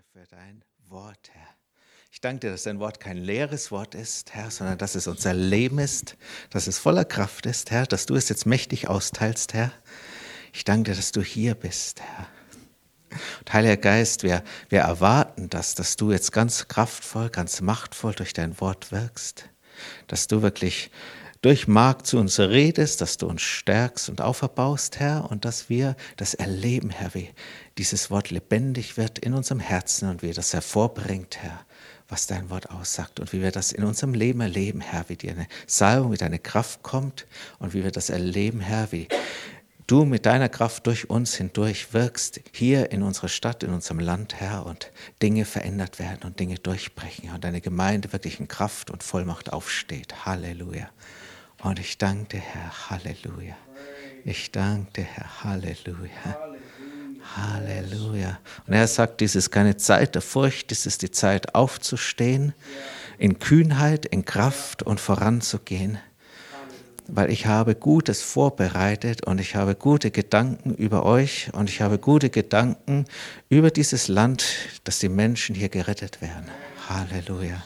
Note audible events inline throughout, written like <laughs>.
dir für dein Wort, Herr. Ich danke dir, dass dein Wort kein leeres Wort ist, Herr, sondern dass es unser Leben ist, dass es voller Kraft ist, Herr, dass du es jetzt mächtig austeilst, Herr. Ich danke dir, dass du hier bist, Herr. Und Heiliger Geist, wir, wir erwarten das, dass du jetzt ganz kraftvoll, ganz machtvoll durch dein Wort wirkst, dass du wirklich durch Mark zu uns redest, dass du uns stärkst und auferbaust, Herr, und dass wir das erleben, Herr, wie dieses Wort lebendig wird in unserem Herzen und wie das hervorbringt, Herr, was dein Wort aussagt und wie wir das in unserem Leben erleben, Herr, wie dir eine Salbung, wie deine Kraft kommt und wie wir das erleben, Herr, wie du mit deiner Kraft durch uns hindurch wirkst, hier in unserer Stadt, in unserem Land, Herr, und Dinge verändert werden und Dinge durchbrechen und deine Gemeinde wirklich in Kraft und Vollmacht aufsteht. Halleluja. Und ich danke dir, Herr, Halleluja. Ich danke dir, Herr, Halleluja. Halleluja. Und er sagt, dies ist keine Zeit der Furcht, dies ist die Zeit aufzustehen, in Kühnheit, in Kraft und voranzugehen, weil ich habe Gutes vorbereitet und ich habe gute Gedanken über euch und ich habe gute Gedanken über dieses Land, dass die Menschen hier gerettet werden. Halleluja.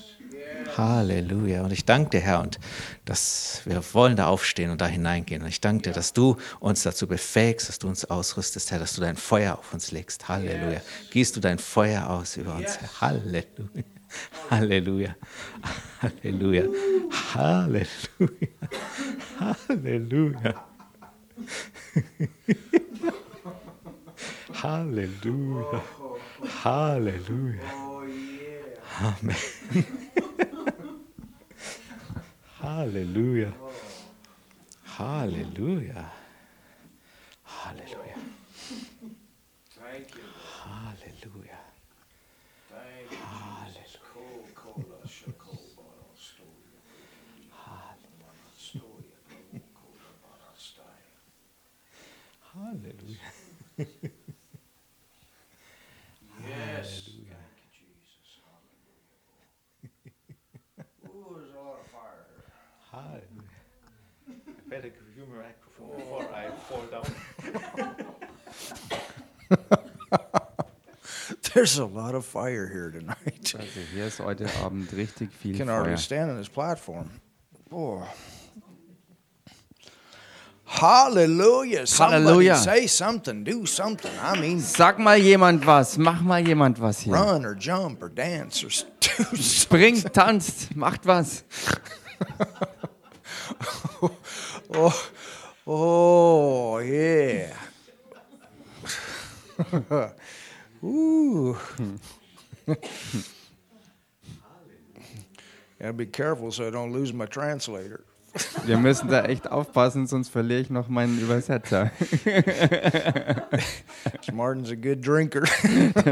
Halleluja. Und ich danke dir, Herr, und dass wir wollen da aufstehen und da hineingehen. Und ich danke dir, dass du uns dazu befähigst, dass du uns ausrüstest, Herr, dass du dein Feuer auf uns legst. Halleluja. Gießt du dein Feuer aus über uns, Herr. Halleluja. Halleluja. Halleluja. Halleluja. Halleluja. Halleluja. Halleluja. Amen. <laughs> Halleluja. Halleluja. Halleluja. Halleluja. Halleluja. Yes. Here. Halleluja. I better give you my microphone before I fall down. <laughs> There's a lot of fire here tonight. Also hier ist heute Abend richtig <laughs> viel You can Feuer. hardly stand on this platform. Boy. Hallelujah. Somebody Hallelujah. say something. Do something. I mean, Sag mal jemand was, mach mal jemand was hier. run or jump or dance or s- <laughs> do something. Springt, tanzt, macht was. Oh, oh yeah. <laughs> Ooh. <laughs> Gotta be careful so I don't lose my translator. <laughs> Wir müssen da echt aufpassen, sonst verliere ich noch meinen Übersetzer. Martin's a good drinker.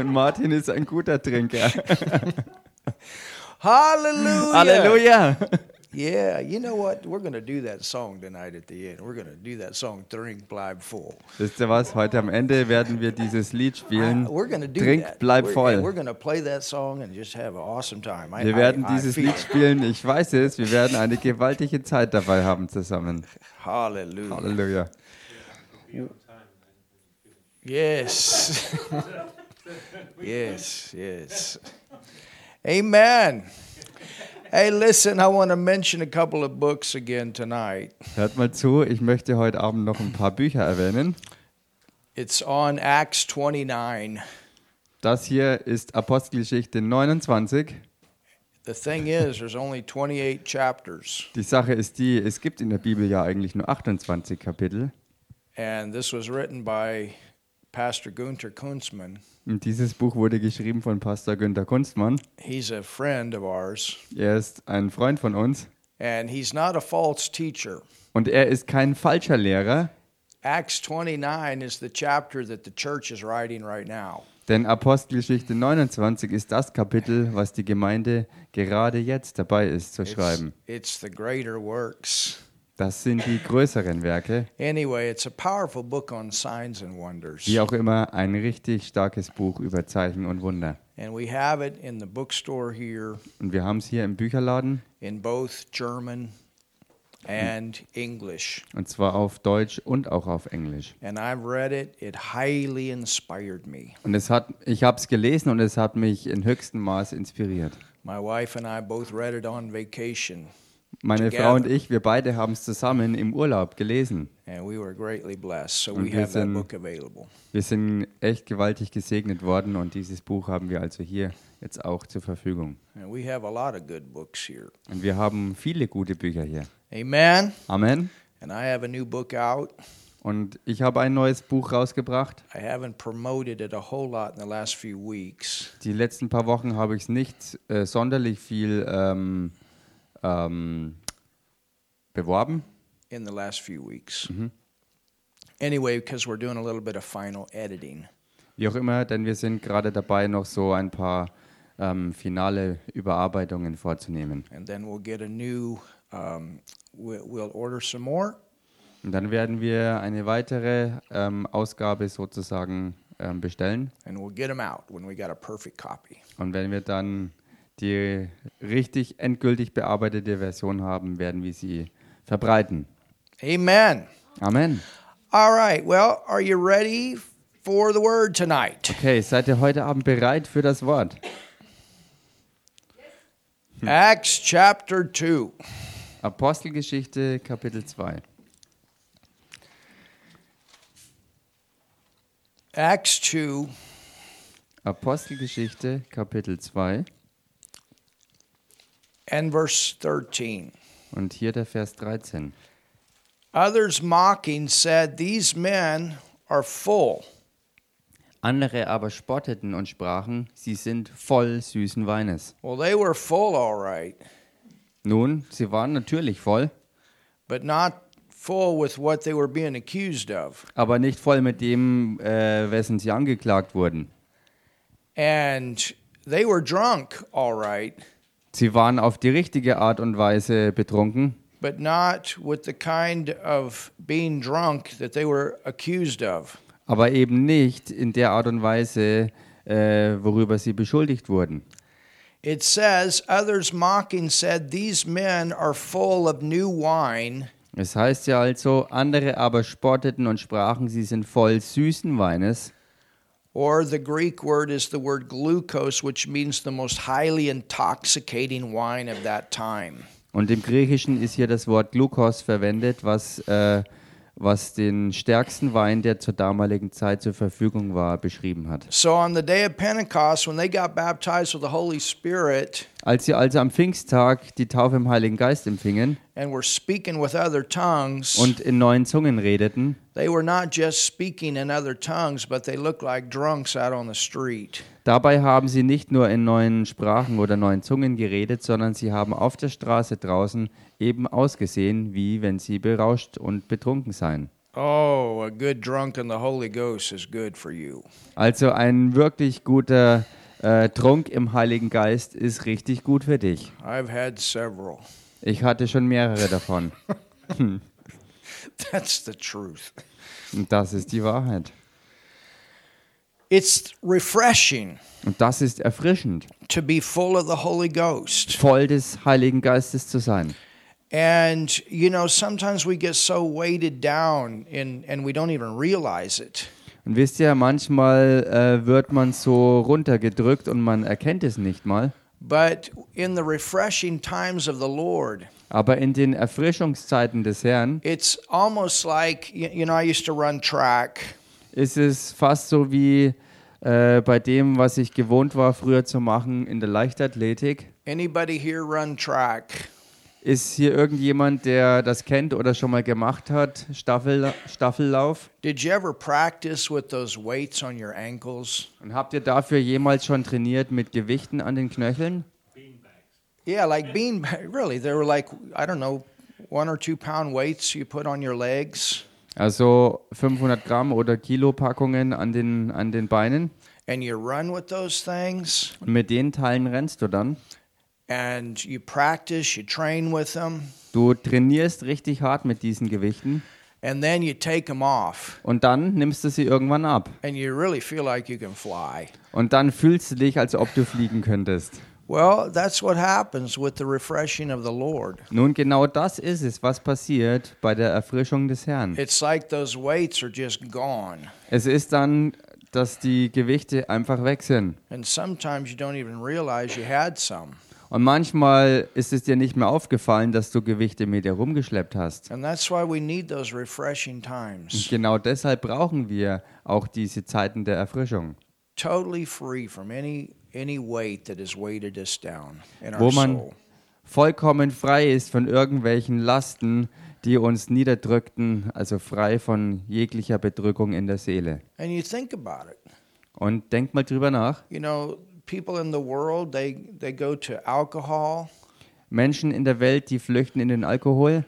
Martin ist ein guter Trinker. Hallelujah. Halleluja. Yeah, you know what? We're going to do that song tonight at the end. We're going to do that song, Drink, Bleib Full. Wisst ihr was? Heute am Ende werden wir dieses Lied spielen. We're to do Trink, that. bleib we're, voll. We're going to play that song and just have an awesome time. I, Wir werden I, I dieses feel Lied spielen. Ich weiß es. Wir werden eine gewaltige Zeit dabei haben zusammen. <laughs> Hallelujah. Halleluja. Yes. <laughs> yes, yes. Amen. Hey, listen, I want to mention a couple of books again tonight. Hört mal zu, ich möchte heute Abend noch ein paar Bücher erwähnen. It's on Acts 29. Das hier ist Apostelgeschichte 29. The thing is, there's only 28 chapters, Die Sache ist die, es gibt in der Bibel ja eigentlich nur 28 Kapitel. and this was written by Pastor Gunther Kunzman. Und dieses Buch wurde geschrieben von Pastor Günther Kunstmann. He's a friend of ours, Er ist ein Freund von uns and he's not a false teacher. und er ist kein falscher Lehrer, Acts 29 is the chapter that the church is writing right now. denn Apostelgeschichte 29 ist das Kapitel, was die Gemeinde gerade jetzt dabei ist zu It's, schreiben. it's the greater works. Das sind die größeren Werke. Anyway, it's a powerful book on signs and wonders. Wie auch immer, ein richtig starkes Buch über Zeichen und Wunder. And we have it in the bookstore here Und wir haben es hier im Bücherladen in both German and English. Und zwar auf Deutsch und auch auf Englisch. And I've read it. It highly inspired me. Und es hat, ich habe es gelesen und es hat mich in höchstem Maß inspiriert. My wife and I both read it on vacation, Meine Together. Frau und ich, wir beide haben es zusammen im Urlaub gelesen. and we were greatly blessed. So Und we wir that sind- book available. Wir sind echt gewaltig gesegnet worden und dieses Buch haben wir also hier jetzt auch zur Verfügung. And we have a lot of good books here. Und wir haben viele gute Bücher hier. Amen. Amen. And I have a new book out. Und ich habe ein neues Buch rausgebracht. Die letzten paar Wochen habe ich es nicht äh, sonderlich viel ähm, ähm, beworben. in the last few weeks. Anyway, because we're doing a little bit of final editing. Wie auch immer, denn wir sind gerade dabei, noch so ein paar ähm, finale Überarbeitungen vorzunehmen. And then we'll get a new, um, we'll, we'll order some more. Und dann werden wir eine weitere ähm, Ausgabe sozusagen ähm, bestellen. And we'll get them out when we got a perfect copy. Und wenn wir dann die richtig endgültig bearbeitete Version haben, werden wir sie verbreiten. Amen. Amen. All right. Well, are you ready for the word tonight? Okay, seid ihr heute Abend bereit für das Wort? Acts chapter 2. Apostelgeschichte Kapitel 2. Acts 2, Apostelgeschichte Kapitel 2 and verse 13. und hier der Vers 13. Others mocking said, These men are full. Andere aber spotteten und sprachen, sie sind voll süßen Weines. Well, they were full, all right, Nun, sie waren natürlich voll, but not full with what they were being accused of. aber nicht voll mit dem, äh, wessen sie angeklagt wurden. And they were drunk, all right, Sie waren auf die richtige Art und Weise betrunken, but not with the kind of being drunk that they were accused of. aber eben nicht in der Art und Weise, äh, worüber sie beschuldigt wurden. It says, Others mocking said, These men are full of new wine. Es heißt ja also, andere aber spotteten und sprachen, sie sind voll süßen Weines. Or the Greek word is the word glucose, which means the most highly intoxicating wine of that time. Und im Griechischen ist hier das Wort Glukos verwendet, was, äh, was den stärksten Wein, der zur damaligen Zeit zur Verfügung war, beschrieben hat. So on the day of Pentecost, when they got baptized with the Holy Spirit Als sie also am Pfingsttag die Taufe im Heiligen Geist empfingen and were speaking with other tongues, und in neuen Zungen redeten, they were not just speaking in other tongues, but they looked like drunks out on the street. dabei haben sie nicht nur in neuen Sprachen oder neuen Zungen geredet, sondern sie haben auf der Straße draußen eben ausgesehen, wie wenn sie berauscht und betrunken seien. Oh, a good drunk in the Holy Ghost is good for you. Also ein wirklich guter äh, Trunk im Heiligen Geist ist richtig gut für dich. I've had several. Ich hatte schon mehrere davon. <laughs> That's the truth. Und das ist die Wahrheit. It's refreshing Und das ist erfrischend, to be full of the Holy Ghost. voll des Heiligen Geistes zu sein. And you know, sometimes we get so weighted down in, and we don't even realize it. Und wisst ihr, manchmal äh, wird man so runtergedrückt und man erkennt es nicht mal. But in the refreshing times of the Lord, Aber in den Erfrischungszeiten des Herrn it's almost like you, know, I used to run track, ist es fast so wie äh, bei dem, was ich gewohnt war früher zu machen in der Leichtathletik. Anybody here run track? Ist hier irgendjemand, der das kennt oder schon mal gemacht hat? Staffel, Staffellauf? Did you ever practice with those weights on your ankles? Und habt ihr dafür jemals schon trainiert mit Gewichten an den Knöcheln? Yeah, like bean. Really, they were like I don't know, one or two pound weights you put on your legs, Also 500 Gramm oder Kilo Packungen an den, an den Beinen. and you run with those things, Und mit den Teilen rennst du dann. And you practice, you train with them, Du trainierst richtig hart mit diesen Gewichten and then you take them off, und dann nimmst du sie irgendwann ab. and you really feel like you can fly. Und dann fühlst du dich, als ob du fliegen könntest. Well, that's what happens with the refreshing of the Lord. Nun, genau das ist es, was passiert bei der Erfrischung des Herrn. It's like those weights are just gone. Es ist dann, dass die Gewichte einfach weg sind. And sometimes you don't even realize you had some. Und manchmal ist es dir nicht mehr aufgefallen, dass du Gewichte mit dir rumgeschleppt hast. And that's why we need those refreshing Und genau deshalb brauchen wir auch diese Zeiten der Erfrischung, Totally free from any any weight that has weighted us down in wo our man soul. vollkommen frei ist von irgendwelchen Lasten, die uns niederdrückten, also frei von jeglicher Bedrückung in der Seele. Und denk mal drüber nach. You know, people in the world, they they go to alcohol Menschen in der Welt, die flüchten in den Alkohol,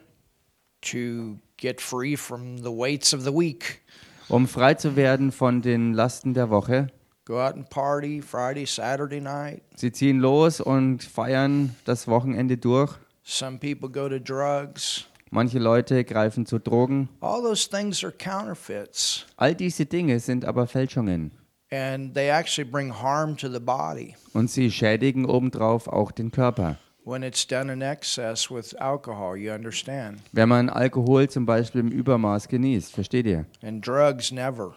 to get free from the weights of the week. um frei zu werden von den Lasten der Woche. Go out and party Friday, Saturday night. Sie ziehen los und feiern das Wochenende durch. Some people go to drugs. Manche Leute greifen zu Drogen. All those things are counterfeits, All diese Dinge sind aber Fälschungen. And they actually bring harm to the body Und sie schädigen obendrauf auch den Körper. when it's done in excess with alcohol. You understand? Wenn man Alkohol zum Beispiel im Übermaß genießt, versteht ihr? And drugs never.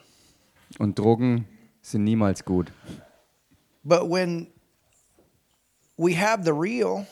Und Drogen sind niemals gut. But when we have the real,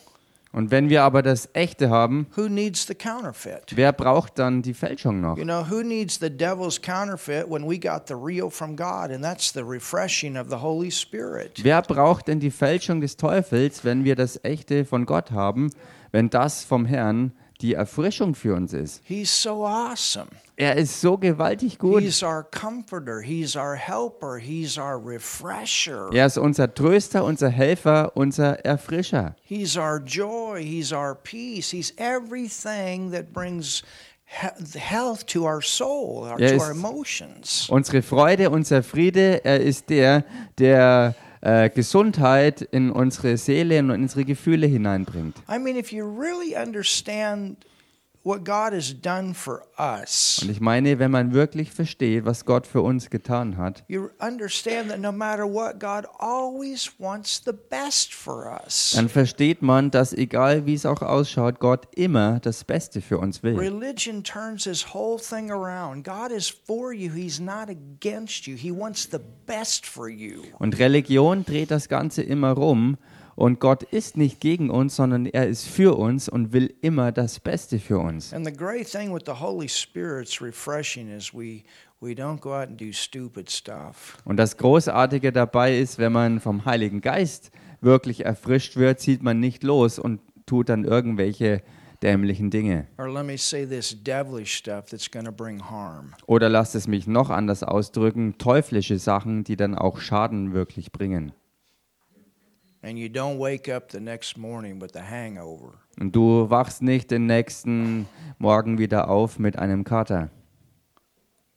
Und wenn wir aber das Echte haben, who needs the counterfeit? wer braucht dann die Fälschung noch? You know, who needs the devil's counterfeit when we got the real from God? And that's the refreshing of the Holy Spirit. Wer braucht denn die Fälschung des Teufels, wenn wir das Echte von Gott haben, wenn das vom Herrn die Erfrischung für uns ist? He's so awesome. Er ist so gewaltig gut. He's our comforter. He's our helper. He's our refresher. Er ist unser Tröster, unser Helfer, unser Erfrischer. He's our joy. He's our peace. He's everything that brings he- health to our soul, Er to ist- our emotions. Unsere Freude, unser Friede, er ist der, der äh, Gesundheit in unsere Seele und in unsere Gefühle hineinbringt. I mean, if you really understand Und ich meine, wenn man wirklich versteht, was Gott für uns getan hat, you understand that no matter what, God always wants the best for us. dann versteht man, dass egal wie es auch ausschaut, Gott immer das Beste für uns will. Religion turns this whole thing around. God is for you, He's not against you. He wants the best for you. Und Religion dreht das Ganze immer rum. Und Gott ist nicht gegen uns, sondern er ist für uns und will immer das Beste für uns. And the great thing with the Holy Spirit's refreshing is we we don't go out and do stupid stuff. Und das Großartige dabei ist, wenn man vom Heiligen Geist wirklich erfrischt wird, zieht man nicht los und tut dann irgendwelche dämlichen Dinge. Oder lasst es mich noch anders ausdrücken, teuflische Sachen, die dann auch Schaden wirklich bringen. Und du wachst nicht den nächsten Morgen wieder auf mit einem Kater,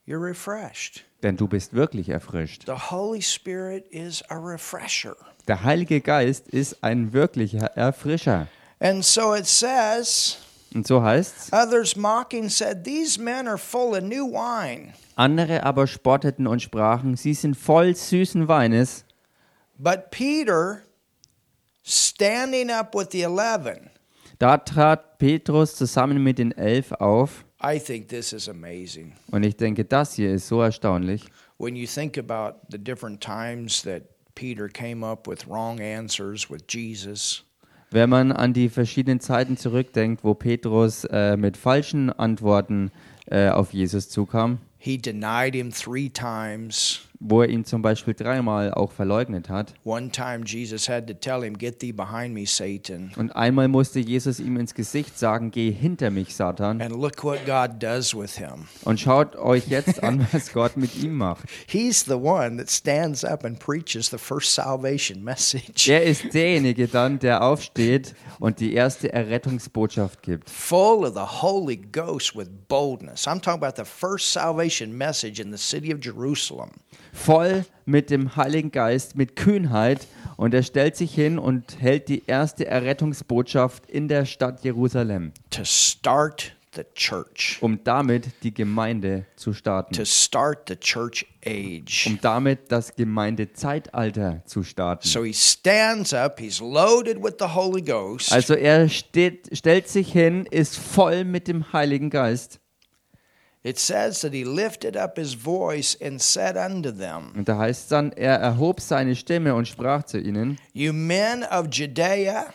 You're refreshed. denn du bist wirklich erfrischt. The Holy Spirit is a refresher. Der Heilige Geist ist ein wirklicher Erfrischer. And so it says, Und so heißt's, others mocking said, These men are full of new wine. andere aber spotteten und sprachen, sie sind voll süßen Weines. But Peter, standing up with the eleven, Da trat Petrus zusammen mit den Elf auf. I think this is amazing. Und ich denke, das hier ist so erstaunlich. When you think about the different times that Peter came up with wrong answers with Jesus, Wenn man an die verschiedenen Zeiten zurückdenkt, wo Petrus äh, mit falschen Antworten äh, auf Jesus zukam, he denied him three times. Wo er ihn zum Beispiel dreimal auch verleugnet hat. Him. Und einmal musste Jesus ihm ins Gesicht sagen, geh hinter mich, Satan. And look what God does with him. Und schaut euch jetzt an, <laughs> was Gott mit ihm macht. He's the one that stands up and preaches the first salvation message. Er ist derjenige dann, der aufsteht und die erste Errettungsbotschaft gibt. Full of the Holy Ghost with boldness. I'm talking about the first salvation message in the city of Jerusalem. Voll mit dem Heiligen Geist, mit Kühnheit. Und er stellt sich hin und hält die erste Errettungsbotschaft in der Stadt Jerusalem. to start the church, um damit die Gemeinde zu starten, to start the church age. um damit das Gemeindezeitalter zu starten. So he stands up, he's loaded with the Holy Ghost, Also er steht, stellt sich hin, ist voll mit dem Heiligen Geist. It says that he lifted up his voice and said unto them, Und da heißt dann, er erhob seine Stimme und sprach zu ihnen, You men of Judea,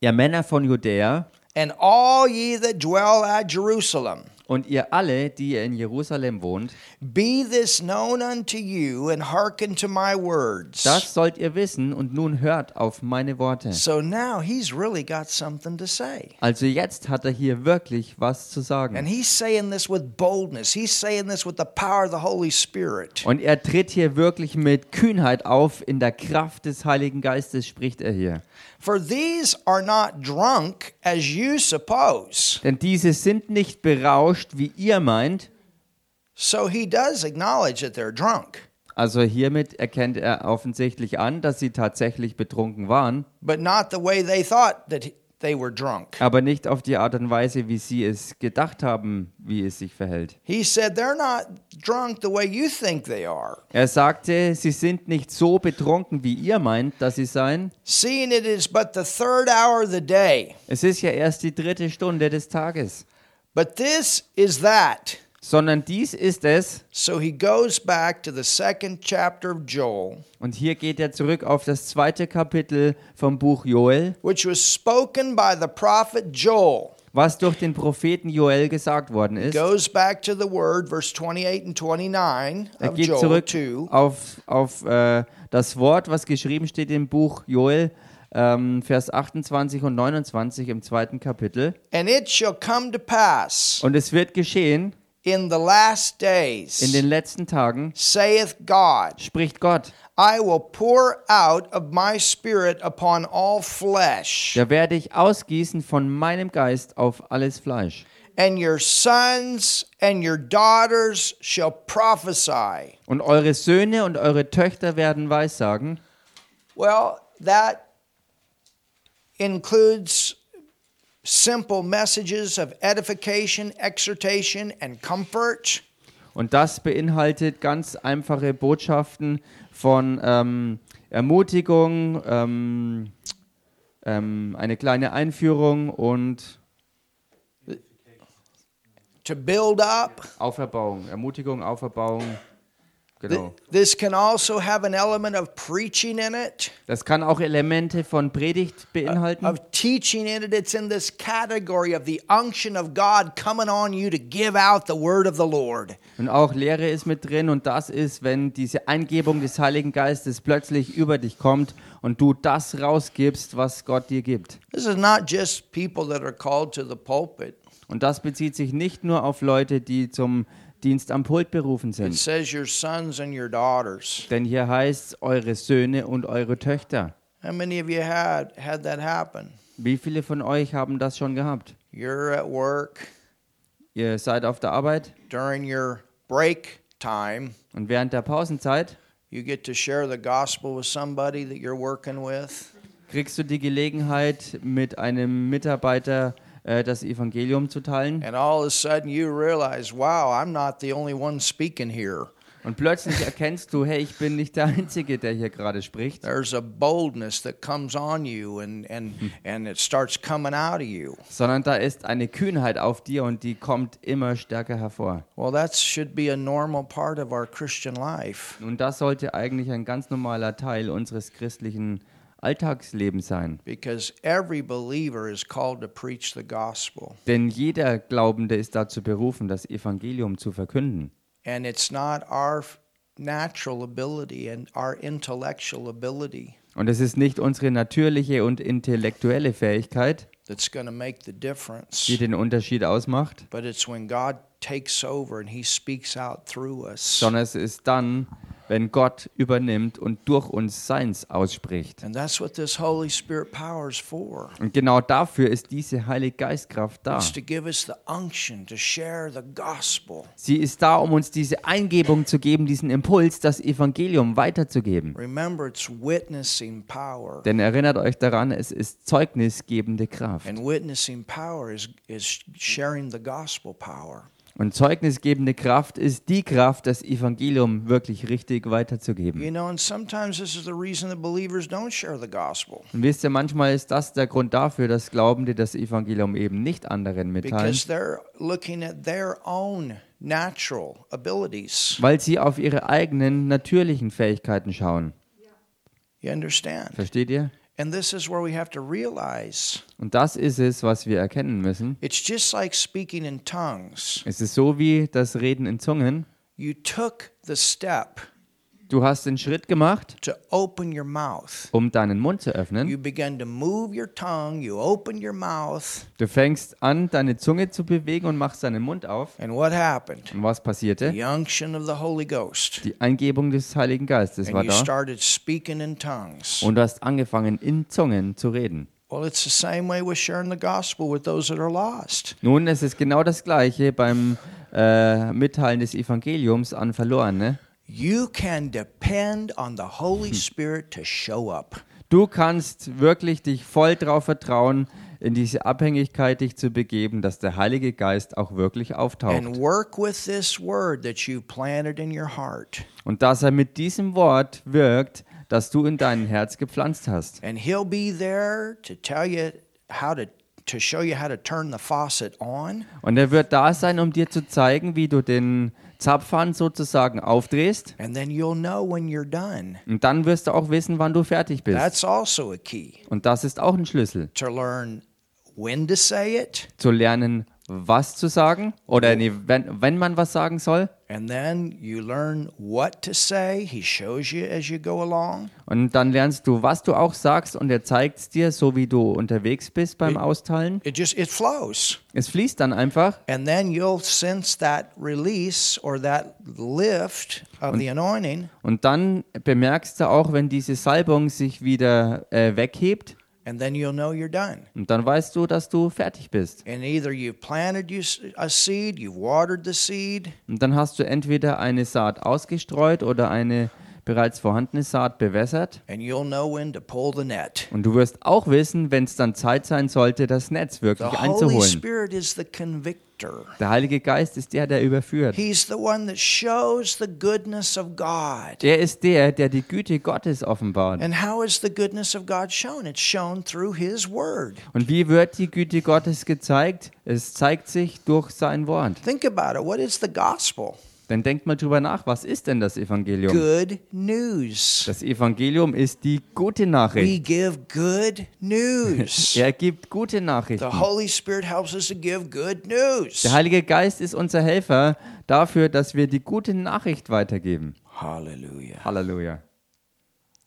ihr Männer von Judäa and all ye that dwell at Jerusalem, und ihr alle, die ihr in Jerusalem wohnt, be this known unto you, and hearken to my words. das sollt ihr wissen und nun hört auf meine Worte. So now he's really got something to say. Also jetzt hat er hier wirklich was zu And sagen. he's saying this with boldness. He's saying this with the power of the Holy Spirit. Und er tritt hier wirklich mit Kühnheit auf, in der Kraft des Heiligen Geistes spricht er hier. For these are not drunk as you suppose. Denn diese sind nicht berauscht, wie ihr meint. So he does acknowledge that they're drunk, Also hiermit erkennt er offensichtlich an, dass sie tatsächlich betrunken waren, but not the way they thought that he- they were drunk. aber nicht auf die Art und Weise, wie sie es gedacht haben, wie es sich verhält. He said they're not drunk the way you think they are. Er sagte, sie sind nicht so betrunken, wie ihr meint, dass sie seien. Seeing it is but the third hour of the day. Es ist ja erst die dritte Stunde des Tages. But this is that. Sondern dies ist es, So he goes back to the second chapter of Joel, und hier geht er zurück auf das zweite Kapitel vom Buch Joel, which was spoken by the prophet Joel. was durch den Propheten Joel gesagt worden ist. Goes back to the word, verse 28 and 29 Er geht zurück 2. auf, auf äh, das Wort, was geschrieben steht im Buch Joel, ähm, Vers 28 und 29 im zweiten Kapitel. And it shall come to pass Und es wird geschehen in the last in days, den letzten Tagen, saith God, spricht Gott, I will pour out of my spirit upon all flesh, da werde ich ausgießen von meinem Geist auf alles Fleisch. and your sons and your daughters shall prophesy. Und eure Söhne und eure Töchter werden Weissagen. Well, that includes simple messages of edification, exhortation, and comfort. Und das beinhaltet ganz einfache Botschaften von ähm, Ermutigung, ähm, ähm, eine kleine Einführung und To build up. Auferbauung. Ermutigung, Auferbauung. Genau. This can also have an element of preaching in it, Das kann auch Elemente von Predigt beinhalten. of teaching in it. It's in this category of the unction of God coming on you to give out the word of the Lord. Und auch Lehre ist mit drin. Und das ist, wenn diese Eingebung des Heiligen Geistes plötzlich über dich kommt und du das rausgibst, was Gott dir gibt. This is not just people that are called to the pulpit. Und das bezieht sich nicht nur auf Leute, die zum Dienst am Pult berufen It sind. says your sons and your daughters. Denn hier heißt es eure Söhne und eure Töchter. How many of you had had that happen? Wie viele von euch haben das schon gehabt? You're at work Ihr seid auf der Arbeit during your break time. und während der Pausenzeit You get to share the gospel with somebody that you're working with. kriegst du die Gelegenheit, mit einem Mitarbeiter das Evangelium zu teilen. And all of a sudden you realize, wow, I'm not the only one speaking here. Und plötzlich erkennst du, hey, ich bin nicht der Einzige, der hier gerade spricht, There's a boldness that comes on you and, and, and it starts coming out of you. sondern da ist eine Kühnheit auf dir und die kommt immer stärker hervor. Well, that should be a normal part of our Christian life Und das sollte eigentlich ein ganz normaler Teil unseres christlichen Alltagslebens sein. because every believer is called to preach the gospel. Denn jeder Glaubende ist dazu berufen, das Evangelium zu verkünden. And it's not our natural ability and our intellectual ability Und es ist nicht unsere natürliche und intellektuelle Fähigkeit, die den Unterschied ausmacht, but it's when God takes over and He speaks out through us. sondern es ist dann, wenn Gott übernimmt und durch uns Seins ausspricht. And that's what this Holy Spirit power is for. Und genau dafür ist diese Heilige Geistkraft da. It's to give us the unction to share the gospel. Sie ist da, um uns diese Eingebung zu geben, diesen Impuls, das Evangelium weiterzugeben. Remember, it's witnessing power. Denn erinnert euch daran, es ist zeugnisgebende Kraft. And witnessing power is, is sharing the gospel power. Und zeugnisgebende Kraft ist die Kraft, das Evangelium wirklich richtig weiterzugeben. You know, and sometimes this is the reason that believers don't share the gospel. Und wisst ihr, manchmal ist das der Grund dafür, dass Glaubende das Evangelium eben nicht anderen mitteilen, Because they're looking at their own natural abilities. weil sie auf ihre eigenen natürlichen Fähigkeiten schauen. You understand? Versteht ihr? And this is where we have to realize Und das ist es, was wir erkennen müssen. it's just like speaking in tongues. Es ist so wie das Reden in Zungen. You took the step Du hast den Schritt gemacht, to open your mouth. um deinen Mund zu öffnen. You began to move your tongue, you open your mouth, Du fängst an, deine Zunge zu bewegen und machst deinen Mund auf. and what happened? Und was passierte? The unction of the Holy Ghost. Die Eingebung des Heiligen Geistes war And you da. started speaking in tongues. Und du hast angefangen, in Zungen zu reden. Well, it's the same way with sharing the gospel with those that are lost. Nun, es ist genau das Gleiche beim äh, Mitteilen des Evangeliums an Verlorene. You can depend on the Holy Spirit to show up. Du kannst wirklich dich voll darauf vertrauen, in diese Abhängigkeit dich zu begeben, dass der Heilige Geist auch wirklich and auftaucht. work with this word that you planted in your heart. Und dass er mit diesem Wort wirkt, das du in dein Herz gepflanzt hast. And he'll be there to tell you how to to show you how to turn the faucet on Und er wird da sein, um dir zu zeigen, wie du den Zapfhahn sozusagen aufdrehst. and then you'll know when you're done. Und dann wirst du auch wissen, wann du fertig bist. That's also a key Und das ist auch ein Schlüssel. to learn when to say it Zu lernen, was zu sagen oder nee, wenn, wenn man was sagen soll. and then you learn what to say. He shows you as you go along. Und dann lernst du, was du auch sagst und er zeigt es dir, so wie du unterwegs bist beim Austeilen. It just it flows. Es fließt dann einfach And then you'll sense that release or that lift of the anointing und dann bemerkst du auch, wenn diese Salbung sich wieder äh, weghebt and then you'll know you're done. und dann weißt du, dass du fertig bist. And either you've planted a seed, you've watered the seed, Und dann hast du entweder eine Saat ausgestreut oder eine bereits vorhandene Saat bewässert. and you'll know when to pull the net. Und du wirst auch wissen, wenn es dann Zeit sein sollte, das Netz wirklich einzuholen. Convictor. Der Heilige Geist ist der, der überführt. He's the one that shows the goodness of God. Der ist der, der die Güte Gottes offenbart. And how is the goodness of God shown? It's shown through His Word. Und wie wird die Güte Gottes gezeigt? Es zeigt sich durch sein Wort. Think about it. What is the gospel? Dann denkt mal drüber nach, was ist denn das Evangelium? Good news. Das Evangelium ist die gute We Nachricht. give good news. <laughs> Er gibt gute The Nachrichten. Holy Spirit helps us to give good news. Der Heilige Geist ist unser Helfer dafür, dass wir die gute Nachricht weitergeben. Hallelujah. Halleluja.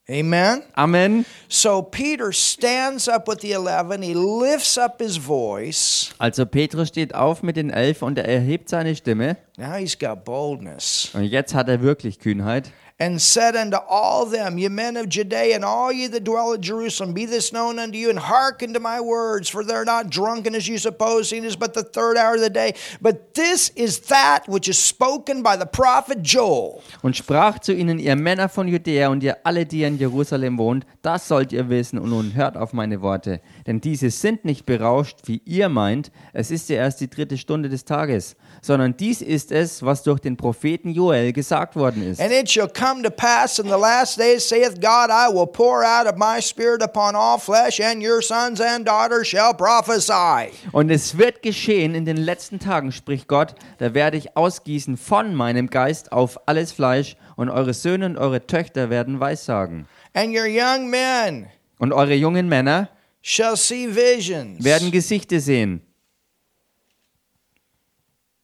Amen. Amen. So Peter stands up with the eleven. He lifts up his voice. Also Petrus steht auf mit den Elf und er erhebt seine Stimme. Now he's got boldness. Und jetzt hat er wirklich Kühnheit. And said unto all them, Ye men of Judea, and all ye that dwell at Jerusalem, be this known unto you, and hearken to my words, for they're not drunken as you suppose, it is but the third hour of the day. But this is that which is spoken by the prophet Joel. Und sprach zu ihnen, ihr Männer von Judäa und ihr alle, die in Jerusalem wohnt, das sollt ihr wissen und nun hört auf meine Worte. Denn diese sind nicht berauscht, wie ihr meint, es ist ja erst die dritte Stunde des Tages, sondern dies ist es, was durch den Propheten Joel gesagt worden ist. And it shall come to pass in the last days, saith God, I will pour out of my spirit upon all flesh, and your sons and daughters shall prophesy. Und es wird geschehen in den letzten Tagen, spricht Gott, da werde ich ausgießen von meinem Geist auf alles Fleisch und eure Söhne und eure Töchter werden Weissagen. And your young men Und eure jungen Männer shall see visions. werden Gesichte sehen.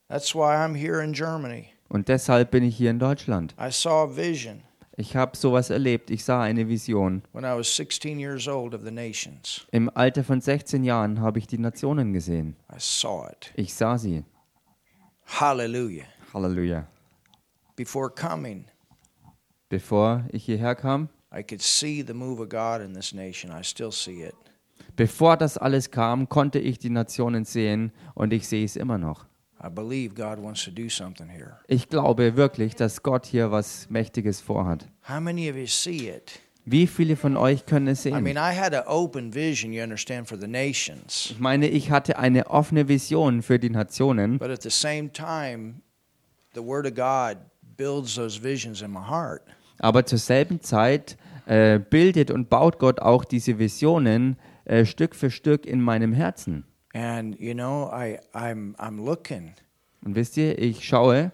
That's why I'm here in Germany. Und deshalb bin ich hier in Deutschland. I saw a vision Ich habe sowas erlebt. Ich sah eine Vision. when I was 16 years old of the nations. Im Alter von 16 Jahren habe ich die Nationen gesehen. I saw it. Ich sah sie. Hallelujah. Halleluja. Before coming, Bevor ich hierher kam, I could see the move of God in this nation. I still see it. bevor das alles kam, konnte ich die Nationen sehen und ich sehe es immer noch. Ich glaube wirklich, dass Gott hier was Mächtiges vorhat. How many of you see it? Wie viele von euch können es I mean, sehen? I had an open vision, you understand, for the nations. Ich meine, ich hatte eine offene Vision für die Nationen, But at the same time, the Word of God builds those visions in my heart. aber zur selben Zeit äh, bildet und baut Gott auch diese Visionen äh, Stück für Stück in meinem Herzen. And you know, I, I'm I'm looking Und wisst ihr, ich schaue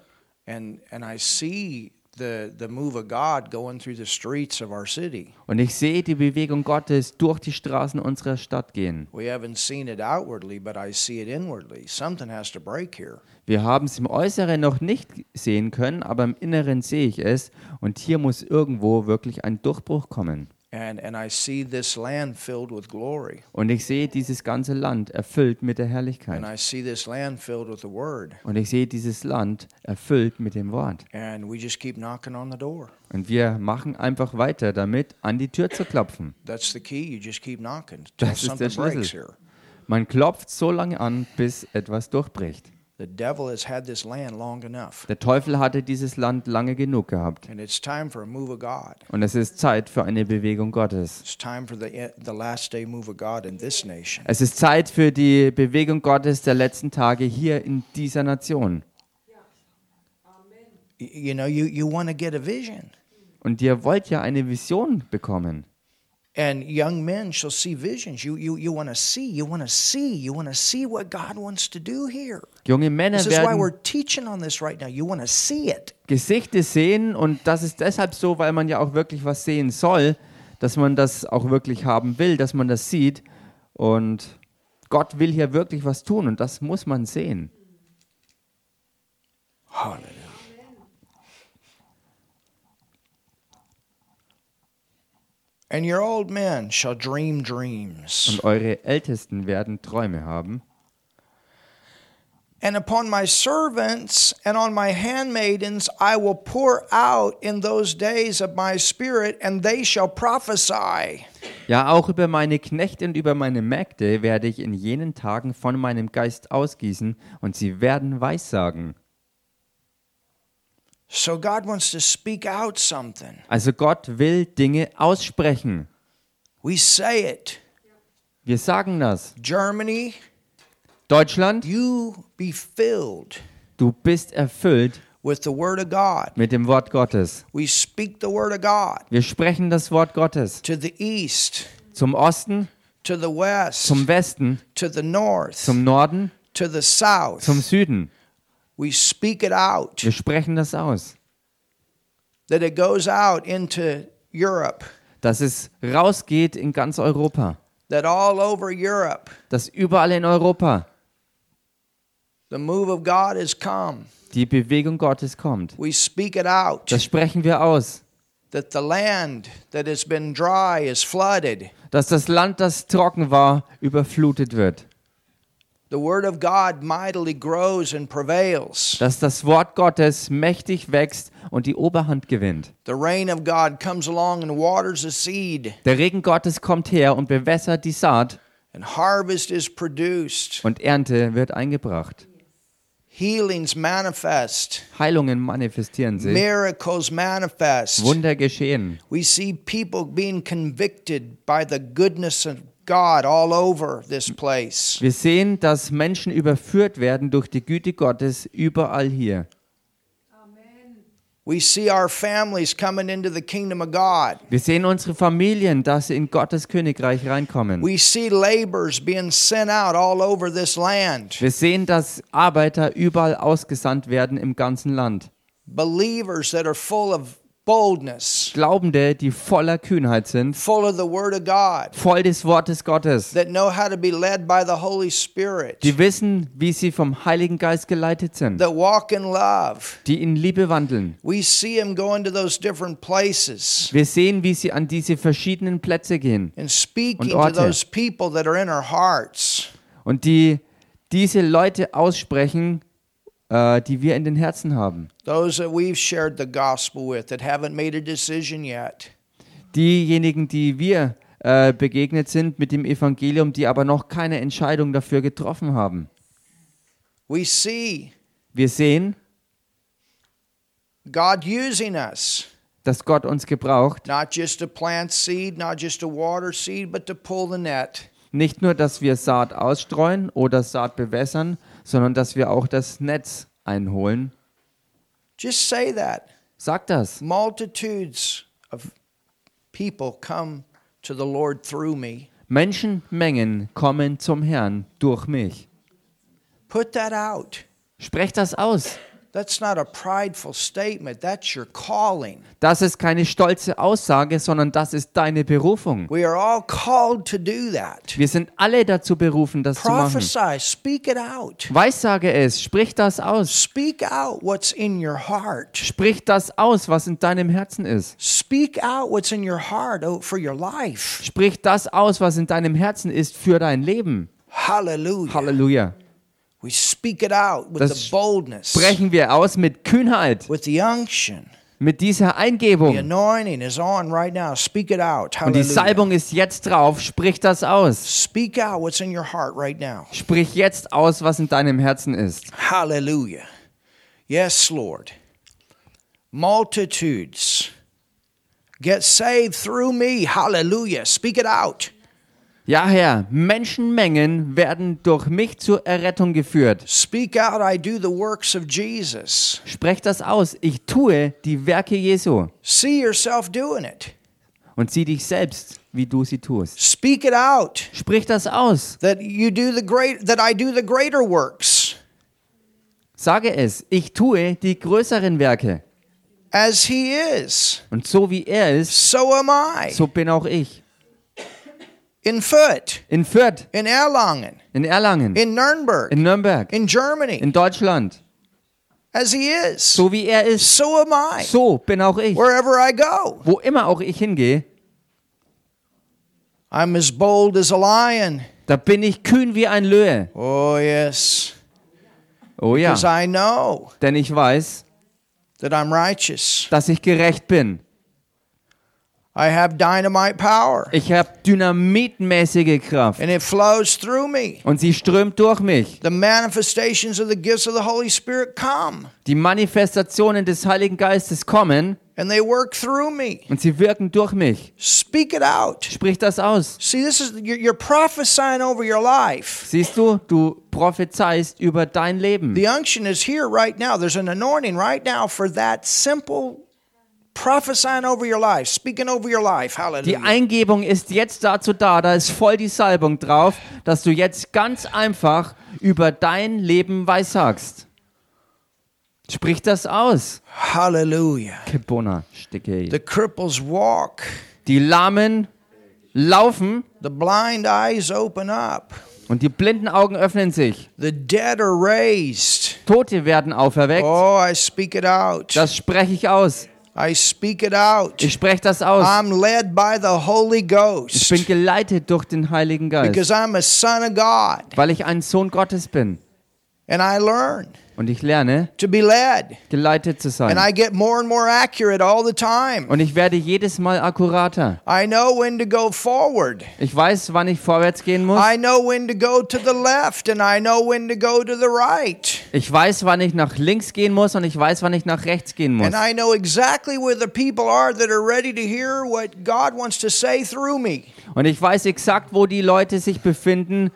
and and I see the the move of God going through the streets of our city. und ich sehe die Bewegung Gottes durch die Straßen unserer Stadt gehen. We haven't seen it outwardly, but I see it inwardly. Something has to break here. Wir haben es im Äußeren noch nicht sehen können, aber im Inneren sehe ich es und hier muss irgendwo wirklich ein Durchbruch kommen. And and I see this land filled with glory. Und ich sehe dieses ganze Land erfüllt mit der And Herrlichkeit. I see this land filled with the word. Und ich sehe dieses Land erfüllt mit dem Wort. And we just keep knocking on the door. Und wir machen einfach weiter damit, an die Tür zu klopfen. That's the key. You just keep knocking till Das ist something der breaks Schlüssel. here. Man klopft so lange an, bis etwas durchbricht. The devil has had this land long enough. Der Teufel hatte dieses Land lange genug gehabt. And it's time for a move of God. Und es ist Zeit für eine Bewegung Gottes. It's time for the the last day move of God in this nation. Es ist Zeit für die Bewegung Gottes der letzten Tage hier in dieser Nation. Y- You know, you, you want to get a vision. Und ihr wollt ja eine Vision bekommen. And young men shall see visions. You you you want to see, you want to see, you want to see what God wants to do here. Junge Männer This is why we're teaching on this right now. You want to see it. Gesichter sehen und das ist deshalb so, weil man ja auch wirklich was sehen soll, dass man das auch wirklich haben will, dass man das sieht und Gott will hier wirklich was tun und das muss man sehen. Hallelujah. And your old men shall dream dreams. Und eure Ältesten werden Träume haben. And upon my servants and on my handmaidens I will pour out in those days of my spirit, and they shall prophesy. Ja, auch über meine Knechte und über meine Mägde werde ich in jenen Tagen von meinem Geist ausgießen und sie werden Weissagen. So God wants to speak out something. Also Gott will Dinge aussprechen. We say it. Wir sagen das. Germany, Deutschland, you be filled du bist erfüllt with the Word of God. mit dem Wort Gottes. We speak the Word of God Wir sprechen das Wort Gottes to the east, zum Osten, to the west, zum Westen, to the north, zum Norden, to the south. zum Süden. We speak it out, Wir sprechen das aus, that it goes out into Europe, dass es rausgeht in ganz Europa, that all over Europe, dass überall in Europa the move of God has come. die Bewegung Gottes kommt. We speak it out, Das sprechen wir aus, that the land that has been dry is flooded. dass das Land, das trocken war, überflutet wird, The Word of God mightily grows and prevails. dass das Wort Gottes mächtig wächst und die Oberhand gewinnt. The rain of God comes along and waters the seed, Der Regen Gottes kommt her und bewässert die Saat and harvest is produced. und Ernte wird eingebracht. Healings manifest, Heilungen manifestieren sich, miracles manifest. Wunder geschehen. We see people being convicted by the goodness of God all over this place. Wir sehen, dass Menschen überführt werden durch die Güte Gottes überall hier. We see our families coming into the kingdom of God. Wir sehen unsere Familien, dass sie in Gottes Königreich reinkommen. We see laborers being sent out all over this land. Wir sehen, dass Arbeiter überall ausgesandt werden im ganzen Land. Believers that are full of boldness, Glaubende, die voller Kühnheit sind, full of the Word of God, voll des Wortes Gottes, that know how to be led by the Holy Spirit, die wissen, wie sie vom Heiligen Geist geleitet sind, that walk in love. die in Liebe wandeln. We see them go into those different places. Wir sehen, wie sie an diese verschiedenen Plätze gehen. And speaking Und to those people that are in our hearts. und die diese Leute aussprechen die wir in den Herzen haben. those that we've shared the gospel with that haven't made a decision yet. Diejenigen, die wir äh, begegnet sind mit dem Evangelium, die aber noch keine Entscheidung dafür getroffen haben. We see Wir sehen, God using us, dass Gott uns gebraucht, not just to plant seed, not just to water seed, but to pull the net. Nicht nur, dass wir Saat ausstreuen oder Saat bewässern, sondern dass wir auch das Netz einholen. Just say that. Sag das. Multitudes of people come to the Lord through me. Menschenmengen kommen zum Herrn durch mich. Put that out. Sprech das aus. That's not a prideful statement. That's your calling. Das ist keine stolze Aussage, sondern das ist deine Berufung. We are all called to do that. Wir sind alle dazu berufen, das zu machen. Prophesy, speak it out. Weissage es, sprich das aus. Speak out what's in your heart. Sprich das aus, was in deinem Herzen ist. Speak out what's in your heart for your life. Sprich das aus, was in deinem Herzen ist für dein Leben. Hallelujah. Halleluja. We speak it out with Das the boldness, Sprechen wir aus mit Kühnheit, with the unction. mit dieser The Eingebung. anointing is on right now. Speak it out. Und die. Salbung ist jetzt drauf. Sprich das aus. Speak out what's in your heart right now. Sprich jetzt aus, was in deinem Herzen ist. Hallelujah. Yes, Lord. Multitudes get saved through me. Hallelujah. Speak it out. Ja, Herr, Menschenmengen werden durch mich zur Errettung geführt. Speak out. I do the works of Jesus. Sprech das aus. Ich tue die Werke Jesu. See yourself doing it. Und sieh dich selbst, wie du sie tust. Speak it out. Sprich das aus. That you do the great that I do the greater works Sage es. Ich tue die größeren Werke. as he is. Und so wie er ist, So am I. so bin auch ich. In Fürth, In Fürth, in Erlangen, in Erlangen, in Nuremberg, in Nürnberg, in Germany, in Deutschland. as he is. So wie er ist, So am I. so bin auch ich. Wherever I go. Wo immer auch ich hingehe, I'm as bold as a lion. da bin ich kühn wie ein Löwe. Oh, yes. Oh ja, Because I know denn ich weiß, that I'm righteous. dass ich gerecht bin. I have dynamite power, Ich habe dynamitmäßige Kraft and it flows through me. und sie strömt durch mich. The manifestations of the gifts of the Holy Spirit come, Die Manifestationen des Heiligen Geistes kommen and they work through me. und sie wirken durch mich. Speak it out. Sprich das aus. See, this is you're, prophesying over your life. Siehst du, du prophezeist über dein Leben. The unction is here right now. There's an anointing right now for that simple prophesying over your life, speaking over your life. Die Hallelujah. Eingebung ist jetzt dazu da, da ist voll die Salbung drauf, dass du jetzt ganz einfach über dein Leben weissagst. Sprich das aus. Hallelujah. Kebona. The cripples walk. Die Lahmen laufen The blind eyes open up. und die blinden Augen öffnen sich. The dead are raised. Tote werden auferweckt. Oh, I speak it out. Das spreche ich aus. I speak it out. Ich spreche das aus. I'm led by the Holy Ich Ghost bin geleitet durch den Heiligen Geist, because I'm a son of God weil ich ein Sohn Gottes bin. and I learn Und ich lerne, to be led. geleitet zu And sein. I get more and more accurate all the time. Und ich werde jedes Mal akkurater. I know when to go forward. Ich weiß, wann ich vorwärts gehen muss. I know when to go to the left and I know when to go to the right. Ich weiß, wann ich nach links gehen muss und ich weiß, wann ich nach rechts gehen muss. And I know exactly where the people are that are ready to hear what God wants to say through me. Und ich weiß exakt, wo die Leute sich befinden,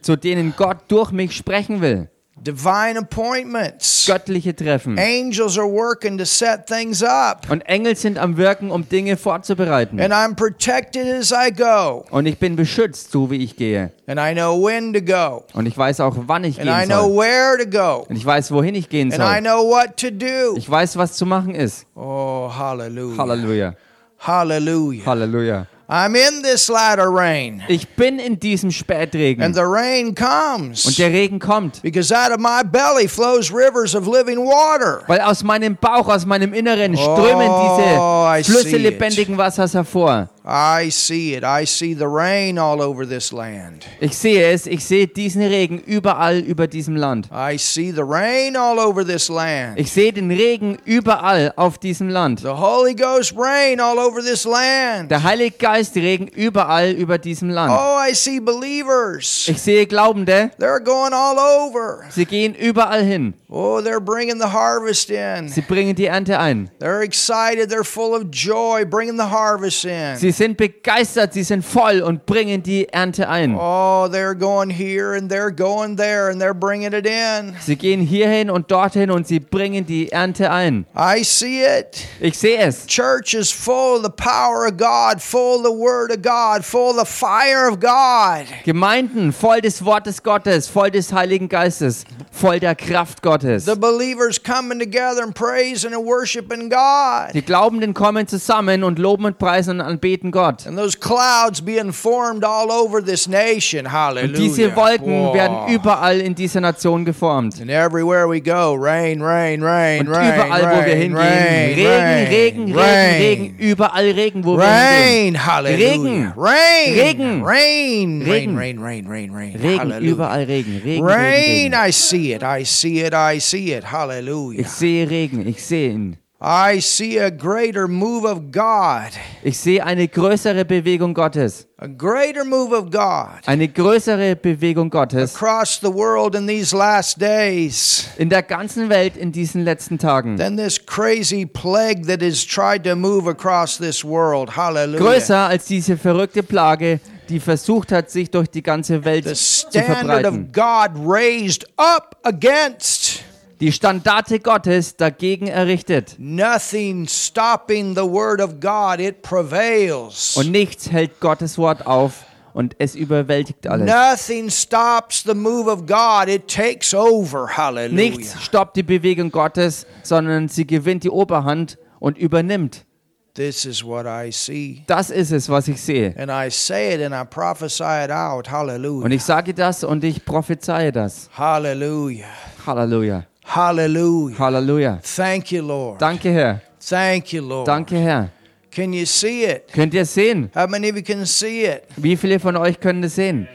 zu denen Gott durch mich sprechen will. Divine appointments. Göttliche Treffen. Angels are working to set things up. Und Engel sind am Wirken, um Dinge vorzubereiten. And I'm protected as I go. Und ich bin beschützt, so wie ich gehe. And I know when to go. Und ich weiß auch, wann ich And I gehen know soll. where to go. Und ich weiß, wohin ich gehen And I soll. know what to do. Ich weiß, was zu machen ist. Oh, hallelujah. Halleluja. Hallelujah. Halleluja. I'm in this latter rain. Ich bin in diesem And Spätregen. the rain Und comes der Regen kommt. because out of my belly flows rivers of living water. Weil aus meinem Bauch, aus meinem Inneren strömen Oh, diese Flüsse lebendigen Wassers hervor. I see it. I see the rain all over this land. Ich sehe es, ich sehe diesen Regen überall über diesem Land. I see the rain all over this land. Ich sehe den Regen überall auf diesem Land. The Holy Ghost rain all over this land. Der Heilige Geist Regen überall über diesem Land. Oh, I see believers. Ich sehe Glaubende, They're going all over. sie gehen überall hin. Oh, they're bringing the harvest in. Sie bringen die Ernte ein. They're excited. They're full of joy, bringing the harvest in. Sie sind begeistert, sie sind voll und bringen die Ernte ein. Oh, they're going here and they're going there and they're bringing it in. Sie gehen hierhin und dorthin und sie bringen die Ernte ein. I see it. Ich sehe es. Church is full of the power of God, full of the Word of God, full of the fire of God. Gemeinden voll des Wortes Gottes, voll des Heiligen Geistes, voll der Kraft Gottes. The believers coming together and praising and worshiping God. Die Glaubenden kommen zusammen und loben und preisen und anbeten Gott. And those clouds being formed all over this nation. Hallelujah. Und diese Wolken Wow. werden überall in dieser Nation geformt. And everywhere we go, rain, rain, rain, Und rain, überall, wo wir hingehen, rain, Regen, rain, Regen, Regen, rain. Regen, überall Regen, wo wir hingehen. Regen. Rain. Regen. Rain. Regen. Rain, rain, rain, rain, rain. Regen, hallelujah. überall Regen, Regen, Rain, Regen, Regen. I see it. I see it. I see it. Hallelujah. Ich sehe Regen, ich sehe ihn. I see a greater move of God. Ich sehe eine größere Bewegung Gottes. A greater move of God Eine größere Bewegung Gottes across the world in these last days in der ganzen Welt in diesen letzten Tagen. than this crazy plague that has tried to move across this world. Hallelujah. Größer als diese verrückte Plage, die versucht hat, sich durch die ganze Welt The zu standard verbreiten. of God raised up against Die Standarte Gottes dagegen errichtet. nothing stopping the word of God. It prevails. Und nichts hält Gottes Wort auf und es überwältigt alles. Nothing stops the move of God. It takes over. Hallelujah. Nichts stoppt die Bewegung Gottes, sondern sie gewinnt die Oberhand und übernimmt. This is what I see. Das ist es, was ich sehe. And I say it and I prophesy it out. Und Hallelujah. ich sage das und ich prophezeie das. Hallelujah. Halleluja. Hallelujah. Halleluja. Thank you, Lord. Danke, Herr. Thank you, Lord. Danke, Herr. Can you see it? Könnt ihr es sehen? How many of you can see it? Wie viele von euch können es sehen?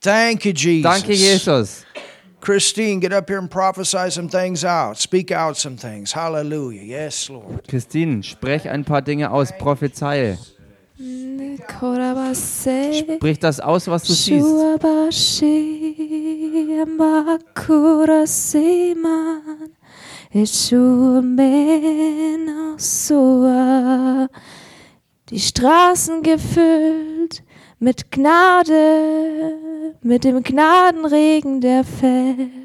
Thank you, Jesus. Danke, Jesus. Christine, get up here and prophesy some things out. Speak out some things. Hallelujah. Yes, Lord. Christine, sprech ein paar Dinge aus, prophezeie. Sprich das aus, was du siehst. Die Straßen gefüllt mit Gnade, mit dem Gnadenregen, der fällt.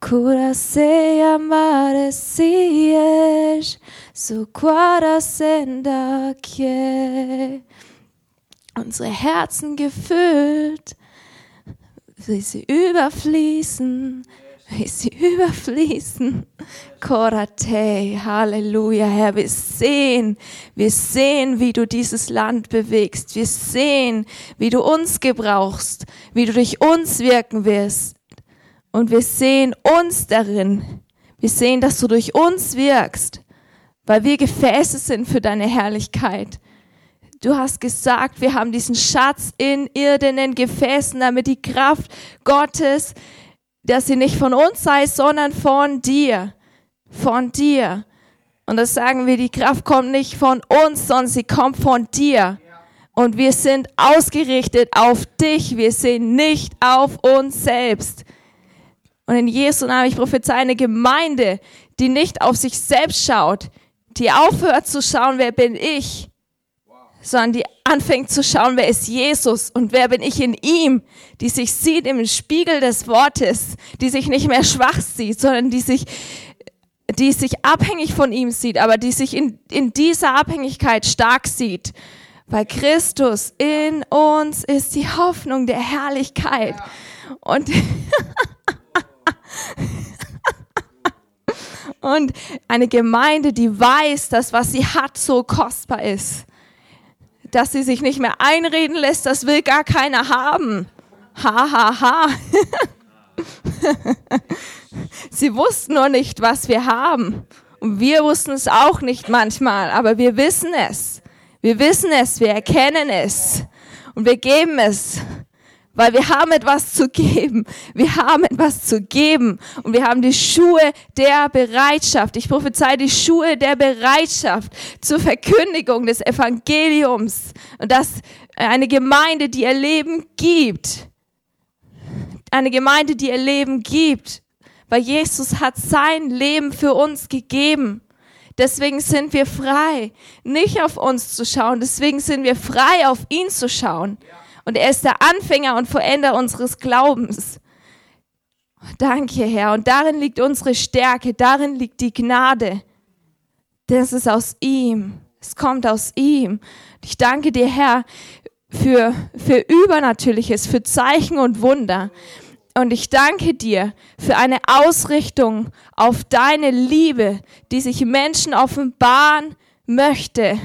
Kurasea maresiesh, so senda kie. Unsere Herzen gefüllt, wie sie überfließen, wie sie überfließen. Korate, Halleluja, Herr, wir sehen, wir sehen, wie du dieses Land bewegst. Wir sehen, wie du uns gebrauchst, wie du durch uns wirken wirst. Und wir sehen uns darin. Wir sehen, dass du durch uns wirkst, weil wir Gefäße sind für deine Herrlichkeit. Du hast gesagt, wir haben diesen Schatz in irdenen Gefäßen, damit die Kraft Gottes, dass sie nicht von uns sei, sondern von dir. Von dir. Und das sagen wir, die Kraft kommt nicht von uns, sondern sie kommt von dir. Und wir sind ausgerichtet auf dich. Wir sind nicht auf uns selbst. Und in Jesu Namen, ich prophezei eine Gemeinde, die nicht auf sich selbst schaut, die aufhört zu schauen, wer bin ich, sondern die anfängt zu schauen, wer ist Jesus und wer bin ich in ihm, die sich sieht im Spiegel des Wortes, die sich nicht mehr schwach sieht, sondern die sich, die sich abhängig von ihm sieht, aber die sich in, in dieser Abhängigkeit stark sieht. Weil Christus in uns ist die Hoffnung der Herrlichkeit. Und Und eine Gemeinde, die weiß, dass was sie hat, so kostbar ist. Dass sie sich nicht mehr einreden lässt, das will gar keiner haben. Ha, ha, ha. <laughs> sie wussten nur nicht, was wir haben. Und wir wussten es auch nicht manchmal, aber wir wissen es. Wir wissen es, wir erkennen es und wir geben es, weil wir haben etwas zu geben. Wir haben etwas zu geben und wir haben die Schuhe der Bereitschaft. Ich prophezei die Schuhe der Bereitschaft zur Verkündigung des Evangeliums und dass eine Gemeinde, die ihr Leben gibt, eine Gemeinde, die ihr Leben gibt, weil Jesus hat sein Leben für uns gegeben. Deswegen sind wir frei, nicht auf uns zu schauen. Deswegen sind wir frei, auf ihn zu schauen. Und er ist der Anfänger und Vollender unseres Glaubens. Danke, Herr. Und darin liegt unsere Stärke, darin liegt die Gnade. Das ist aus ihm. Es kommt aus ihm. Ich danke dir, Herr, für, für Übernatürliches, für Zeichen und Wunder. Und ich danke dir für eine Ausrichtung auf deine Liebe, die sich Menschen offenbaren möchte.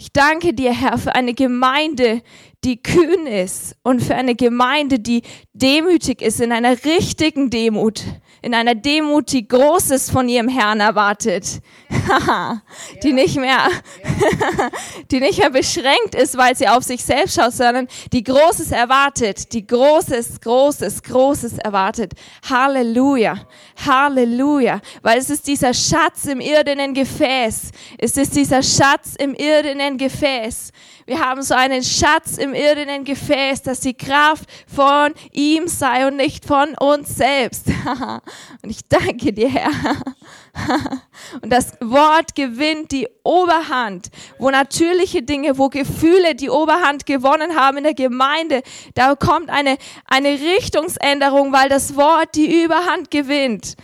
Ich danke dir, Herr, für eine Gemeinde, die kühn ist und für eine Gemeinde, die demütig ist, in einer richtigen Demut, in einer Demut, die Großes von ihrem Herrn erwartet, die nicht mehr, die nicht mehr beschränkt ist, weil sie auf sich selbst schaut, sondern die Großes erwartet, die Großes, Großes, Großes erwartet. Halleluja, Halleluja, weil es ist dieser Schatz im irdenen Gefäß, es ist dieser Schatz im irdenen Gefäß. Wir haben so einen Schatz im irdenen Gefäß, dass die Kraft von ihm sei und nicht von uns selbst. <laughs> und ich danke dir, Herr. <laughs> und das Wort gewinnt die Oberhand, wo natürliche Dinge, wo Gefühle die Oberhand gewonnen haben in der Gemeinde, da kommt eine, eine Richtungsänderung, weil das Wort die Überhand gewinnt.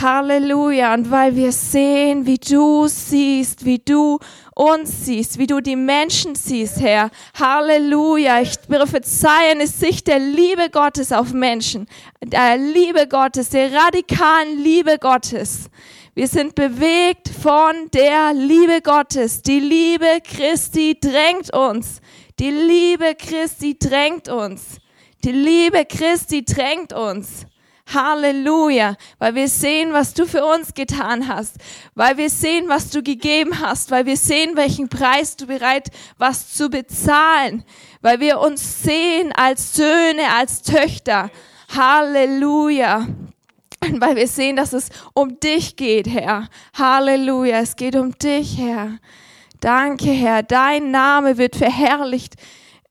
Halleluja. Und weil wir sehen, wie du siehst, wie du uns siehst, wie du die Menschen siehst, Herr. Halleluja. Ich prophezei eine Sicht der Liebe Gottes auf Menschen. Der Liebe Gottes, der radikalen Liebe Gottes. Wir sind bewegt von der Liebe Gottes. Die Liebe Christi drängt uns. Die Liebe Christi drängt uns. Die Liebe Christi drängt uns. Halleluja, weil wir sehen, was du für uns getan hast, weil wir sehen, was du gegeben hast, weil wir sehen, welchen Preis du bereit warst zu bezahlen, weil wir uns sehen als Söhne, als Töchter. Halleluja. Weil wir sehen, dass es um dich geht, Herr. Halleluja, es geht um dich, Herr. Danke, Herr. Dein Name wird verherrlicht,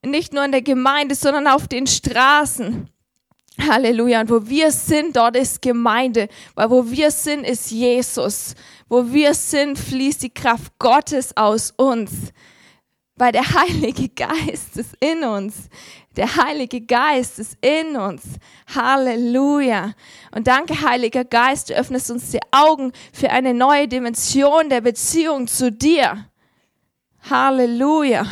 nicht nur in der Gemeinde, sondern auf den Straßen. Halleluja. Und wo wir sind, dort ist Gemeinde. Weil wo wir sind, ist Jesus. Wo wir sind, fließt die Kraft Gottes aus uns. Weil der Heilige Geist ist in uns. Der Heilige Geist ist in uns. Halleluja. Und danke, Heiliger Geist, du öffnest uns die Augen für eine neue Dimension der Beziehung zu dir. Halleluja.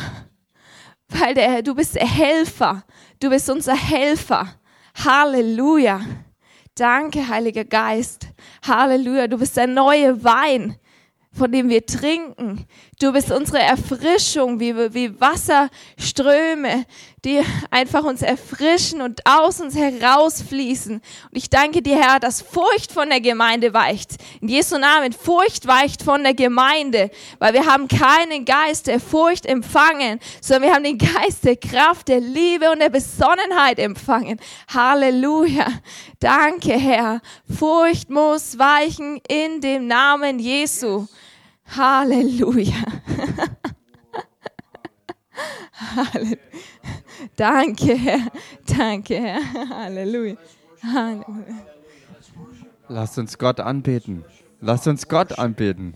Weil der, du bist der Helfer. Du bist unser Helfer. Halleluja. Danke, Heiliger Geist. Halleluja. Du bist der neue Wein, von dem wir trinken. Du bist unsere Erfrischung, wie, wie Wasserströme, die einfach uns erfrischen und aus uns herausfließen. Und ich danke dir, Herr, dass Furcht von der Gemeinde weicht. In Jesu Namen, Furcht weicht von der Gemeinde, weil wir haben keinen Geist der Furcht empfangen, sondern wir haben den Geist der Kraft, der Liebe und der Besonnenheit empfangen. Halleluja. Danke, Herr. Furcht muss weichen in dem Namen Jesu. Halleluja. Halleluja. Danke, Herr. Danke, Herr. Halleluja. Halleluja. Lasst uns Gott anbeten. Lasst uns Gott anbeten.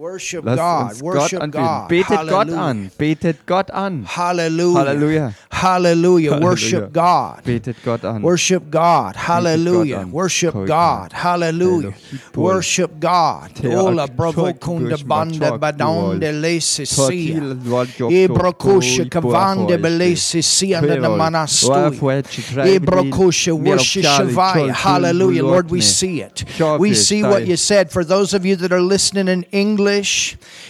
Worship Lasst God. uns Gott Worship anbeten. God. Betet Gott Hallelujah. an. Betet Gott an. Hallelujah. Hallelujah. Hallelujah. Worship God. Betet Gott an. Worship God. Hallelujah. Worship God. Hallelujah. Worship God. Ola bravo kunda bande badonde lesi sia. Ibrokusha kavande belesi sia na manastui. Ibrokusha worship Shavaya. Hallelujah. Lord, we see it. We see what you said. For those of you that are listening in English,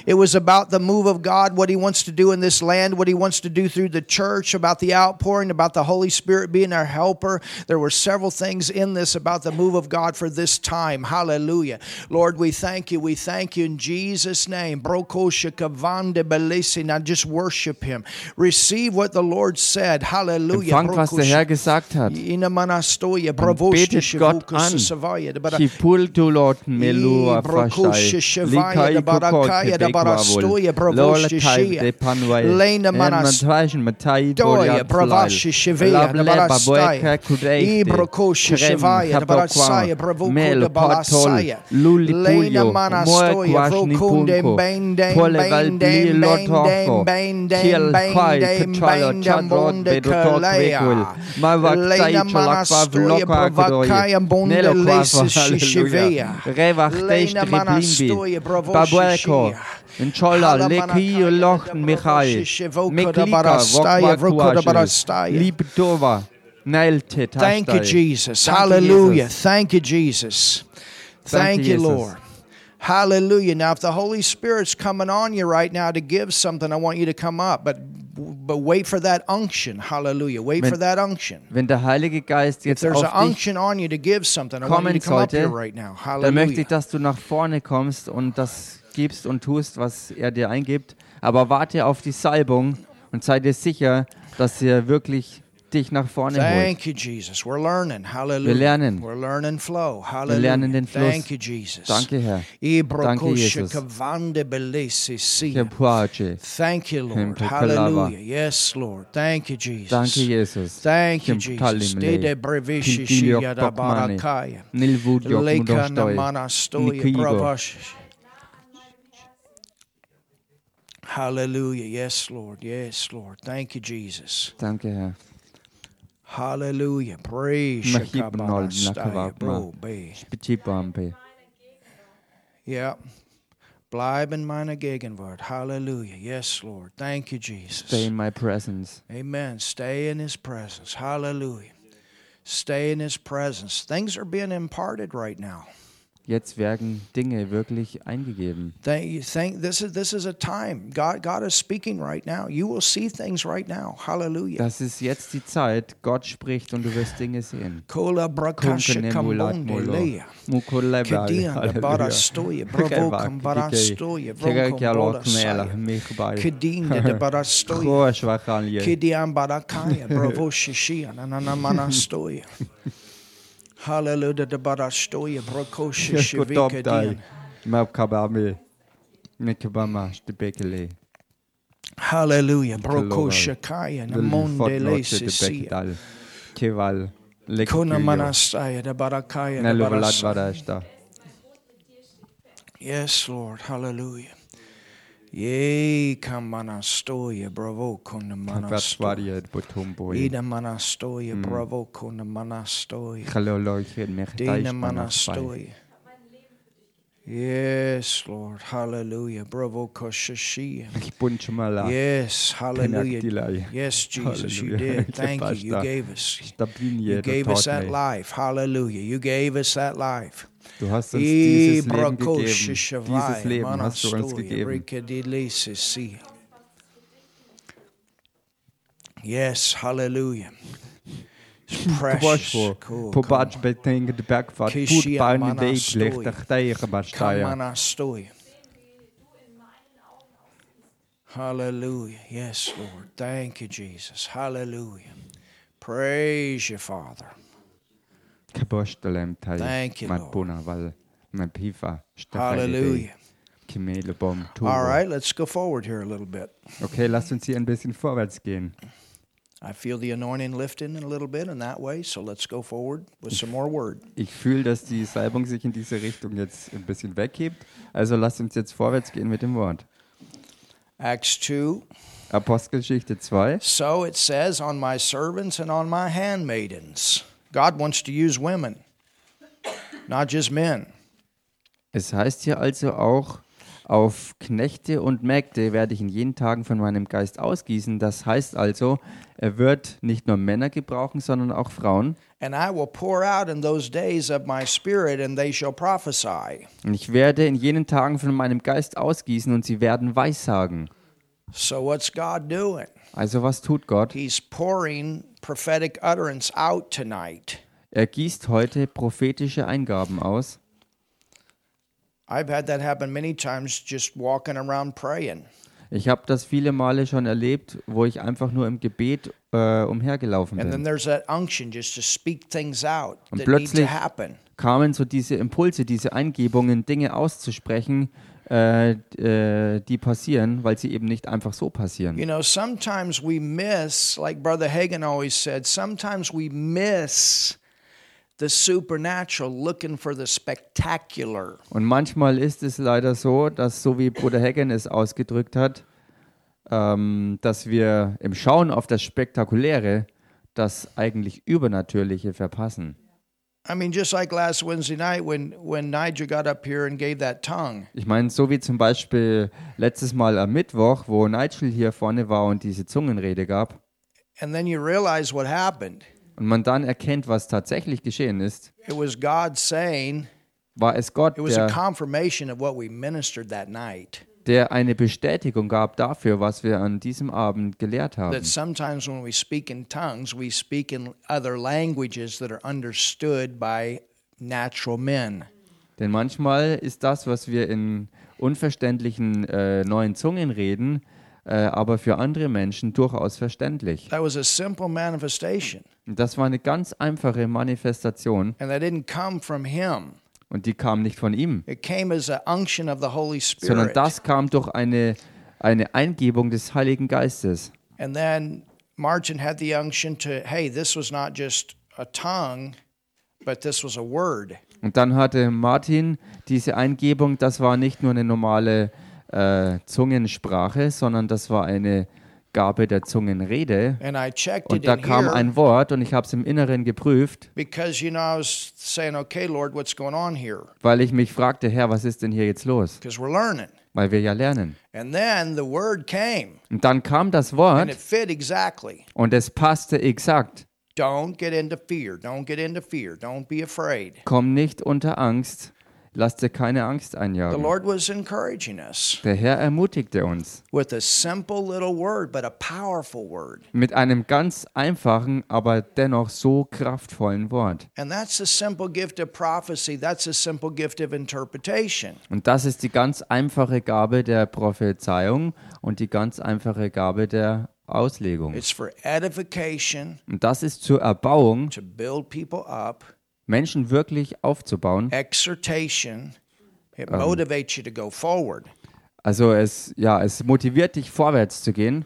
it was about the move of God, what He wants to do in this land, what He wants to do through the church, about the outpouring, about the Holy Spirit being our helper. There were several things in this about the move of God for this time. Hallelujah. Lord, we thank you. We thank you in Jesus' name. Now just worship him. Receive what the Lord said. Hallelujah. Empfangt, was der Herr gesagt hat. Und betet Gott an barakaia da barastoia bravoshishiya. Lena manastoia doia bravashi shivia da barastaya. Ibrokoshi shivaya da barasaya bravoku da balasaya. Lena manastoia vrokunde bende bende bende bende bende bende kalea. Lena manastoia bravakaia bonde lesis shivia. Lena manastoia bravoshi Shishia. Inchola leki loch Michai. Miklika vokva kuashel. Liptova. Nailte Thank you. Jesus. Hallelujah. Thank you, Jesus. Thank you. Lord. Hallelujah. Now, if the Holy Spirit's coming on you right now to give something, I want you to come up, but but wait for that unction. Hallelujah. Wait Wenn- for that unction. Wenn der Heilige Geist jetzt there's an auf dich unction on you to give something, I want you to come up here sollte, right now. dann möchte Hallelujah. ich, dass du nach vorne kommst und das gibst und tust, was er dir eingibt. Aber warte auf die Salbung und sei dir sicher, dass er wirklich dich nach vorne holt. Thank you, Jesus. We're learning. Hallelujah. Wir lernen. We're learning flow. Hallelujah. Wir lernen den Fluss. Thank you, Jesus. Danke, Herr. Ibrokoshe Jesus. Thank you, Lord. Hallelujah. Yes, Lord. Thank you, Jesus. Danke, Jesus. Thank you, Jesus. Dede brevishi shiyada bokmane. barakaya. Manastoya Nikigo. Hallelujah. Yes, Lord. Yes, Lord. Thank you, Jesus. Danke, Herr. Hallelujah. Praise Mahib nol Shakabarastaya, be. Yeah. Bleib in meiner Gegenwart. Hallelujah. Yes, Lord. Thank you, Jesus. Stay in my presence. Amen. Stay in his presence. Hallelujah. Stay in his presence. Things are being imparted right now. Jetzt werden Dinge wirklich eingegeben. Thank you. Thank this is this is a time. God God is speaking right now. You will see things right now. Hallelujah. Das ist jetzt die Zeit. Gott spricht und du wirst Dinge sehen. Kola brakasha kambonde mulat leia. mulo. Mukuleba. Kedian da bara stoya. Bravo kambara stoya. Vroko boda saya. Kedin da bara stoya. Kidian barakaya. Bravo shishia. Nanana mana stoya. <laughs> Hallelujah. Da bara stoya. Broko shishivika dian. Mapkabame. Mikabama. Stebekele. Hallelujah. Broko Lord. shakaya. Lili Namonde le fotnote de sisia. Bekdal. Keval. Kona Lekkulio. manastaya. Da barakaya. Da bara Neluvalat stoya. vadashta. Yes, Lord. Hallelujah. Bravo, kona manastoya. Tapatsvaria botumboi. Ida manastoya, bravo, kona manastoya. Haloloichin Dina mechtaish manaspai. Yes, Lord. Hallelujah. Bravo. Bunchmala. Yes, hallelujah. Yes, Jesus, you did. Thank you. You gave us. You gave us that life. Hallelujah. You gave us that life. Du hast uns dieses Leben gegeben. Dieses Leben hast du uns gegeben. Yes, hallelujah. Precious. Pošvo, Cool, pobač beteng de bergfahrt, Kishia put barni mana deit stoi. lechter teiger bastaja. Kamanastoya. Hallelujah. Yes, Lord. Thank you, Jesus. Hallelujah. Praise you, Father. Kabostelem tai. Thank you, Lord. val. Hallelujah. Kimele bom. All right, let's go forward here a little bit. Okay, lasst uns hier ein bisschen vorwärts gehen. I feel the anointing lifting a little bit in that way, so let's go forward with some more word. Ich fühle, dass die Salbung sich in diese Richtung jetzt ein bisschen weghebt. Also lasst uns jetzt vorwärts gehen mit dem Wort. Acts 2. Apostelgeschichte 2. So it says, On my servants and on my handmaidens. God wants to use women, not just men. Es heißt hier also auch, auf Knechte und Mägde werde ich in jenen Tagen von meinem Geist ausgießen. Das heißt also, er wird nicht nur Männer gebrauchen, sondern auch Frauen. And I will pour out in those days of my spirit, and they shall prophesy. Und ich werde in jenen Tagen von meinem Geist ausgießen und sie werden Weissagen. So, what's God doing? Also was tut Gott? He's pouring prophetic utterance out tonight. Er gießt heute prophetische Eingaben aus. I've had that happen many times just walking around praying. Ich habe das viele Male schon erlebt, wo ich einfach nur im Gebet äh, umhergelaufen And then bin. there's that unction just to speak things out Und plötzlich-. Kamen so diese Impulse, diese Eingebungen, Dinge auszusprechen, äh, äh, die passieren, weil sie eben nicht einfach so passieren. You know, sometimes we miss, like Brother Hagen always said, sometimes we miss the supernatural looking for the spectacular. Und manchmal ist es leider so, dass, so wie Bruder Hagen es ausgedrückt hat, ähm, dass wir im Schauen auf das Spektakuläre das eigentlich Übernatürliche verpassen. I mean, just like last Wednesday night when, when Nigel got up here and gave that tongue. Ich meine, so wie zum Beispiel letztes Mal am Mittwoch, wo Nigel hier vorne war und diese Zungenrede gab, And then you realize what happened. und man dann erkennt, was tatsächlich geschehen ist, It was God saying, war es Gott, it was a der, confirmation of what we ministered that night. Der eine Bestätigung gab dafür, was wir an diesem Abend gelehrt haben. That sometimes when we speak in tongues, we speak in other languages that are understood by natural men. Denn manchmal ist das, was wir in unverständlichen äh, neuen Zungen reden, äh, aber für andere Menschen durchaus verständlich. That was a simple manifestation. Das war eine ganz einfache Manifestation And that didn't come from him. Und die kam nicht von ihm, It came as an unction of the Holy sondern Spirit. das kam durch eine, eine Eingebung des Heiligen Geistes. And then Martin had the unction to, hey, this was not just a tongue, but this was a word. Und dann hatte Martin diese Eingebung, das war nicht nur eine normale äh, Zungensprache, sondern das war eine Gabe der Zungenrede. And I checked Und da kam ein Wort und ich habe es im Inneren geprüft, because, you know, I was saying, okay, Lord, what's going on here? weil ich mich fragte, Herr, was ist denn hier jetzt los? Because we're learning. Weil wir ja lernen. And then the word came Und dann kam das and Wort it fit exactly. und es passte exakt. Don't get into fear. Don't get into fear. Don't be afraid. Komm nicht unter Angst, lass dir keine Angst The einjagen. Lord was encouraging us Der Herr ermutigte uns with a simple little word, but a powerful word. mit einem ganz einfachen, aber dennoch so kraftvollen Wort. And that's the simple gift of prophecy. That's the simple gift of interpretation. Und das ist die ganz einfache Gabe der Prophezeiung und die ganz einfache Gabe der Auslegung. It's for edification, Und das ist zur Erbauung, to build people up, Menschen wirklich aufzubauen. exhortation. It motivates you to go forward, Also es, ja, es motiviert dich vorwärts zu gehen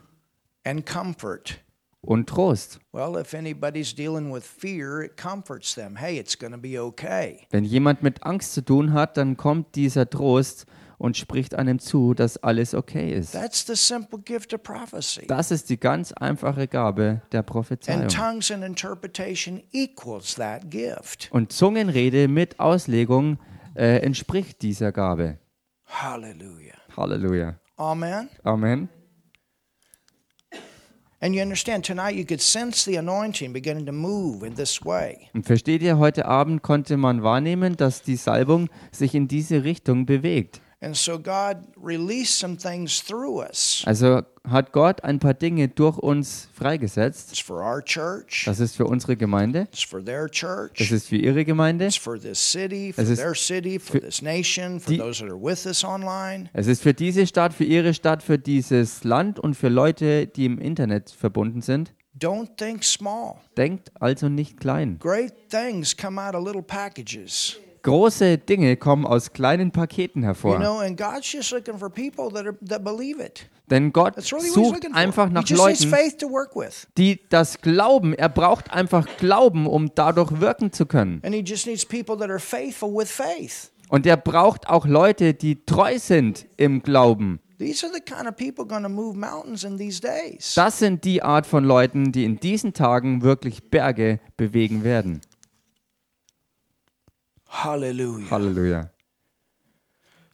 and comfort. und Trost. Well, if anybody's dealing with fear, it comforts them. Hey, it's going to be okay. Wenn jemand mit Angst zu tun hat, dann kommt dieser Trost und spricht einem zu, dass alles okay ist. That's the simple gift of prophecy. Das ist die ganz einfache Gabe der And Prophezeiung. tongues and interpretation equals that gift. Und Zungenrede mit Auslegung äh, entspricht dieser Gabe. Hallelujah. Halleluja. Amen. Amen. And you understand, tonight you could sense the anointing beginning to move in this way. Und versteht ihr, heute Abend konnte man wahrnehmen, dass die Salbung sich in diese Richtung bewegt. And so God released some things through us. Also hat Gott ein paar Dinge durch uns freigesetzt. It's for our church, Das ist für unsere Gemeinde, it's for their das church, ist für ihre Gemeinde, it's for this city, for Es ist their city, for für this nation, for die- those that are with us online. es ist für diese Stadt, für ihre Stadt, für dieses Land und für Leute, die im Internet verbunden sind. Don't think small. Denkt also nicht klein. Great things come out of little packages. Große Dinge kommen aus kleinen Paketen You hervor. know, and God's just looking for people that are that believe it. Denn Gott sucht einfach nach Leuten, die das glauben. Er braucht einfach Glauben, um dadurch wirken zu können. and He just needs people that are faithful with faith. Und er braucht auch Leute, die treu sind im Glauben. These are the kind of people going to move mountains in these days. Das sind die Art von Leuten, die in diesen Tagen wirklich Berge bewegen werden. Hallelujah. Halleluja.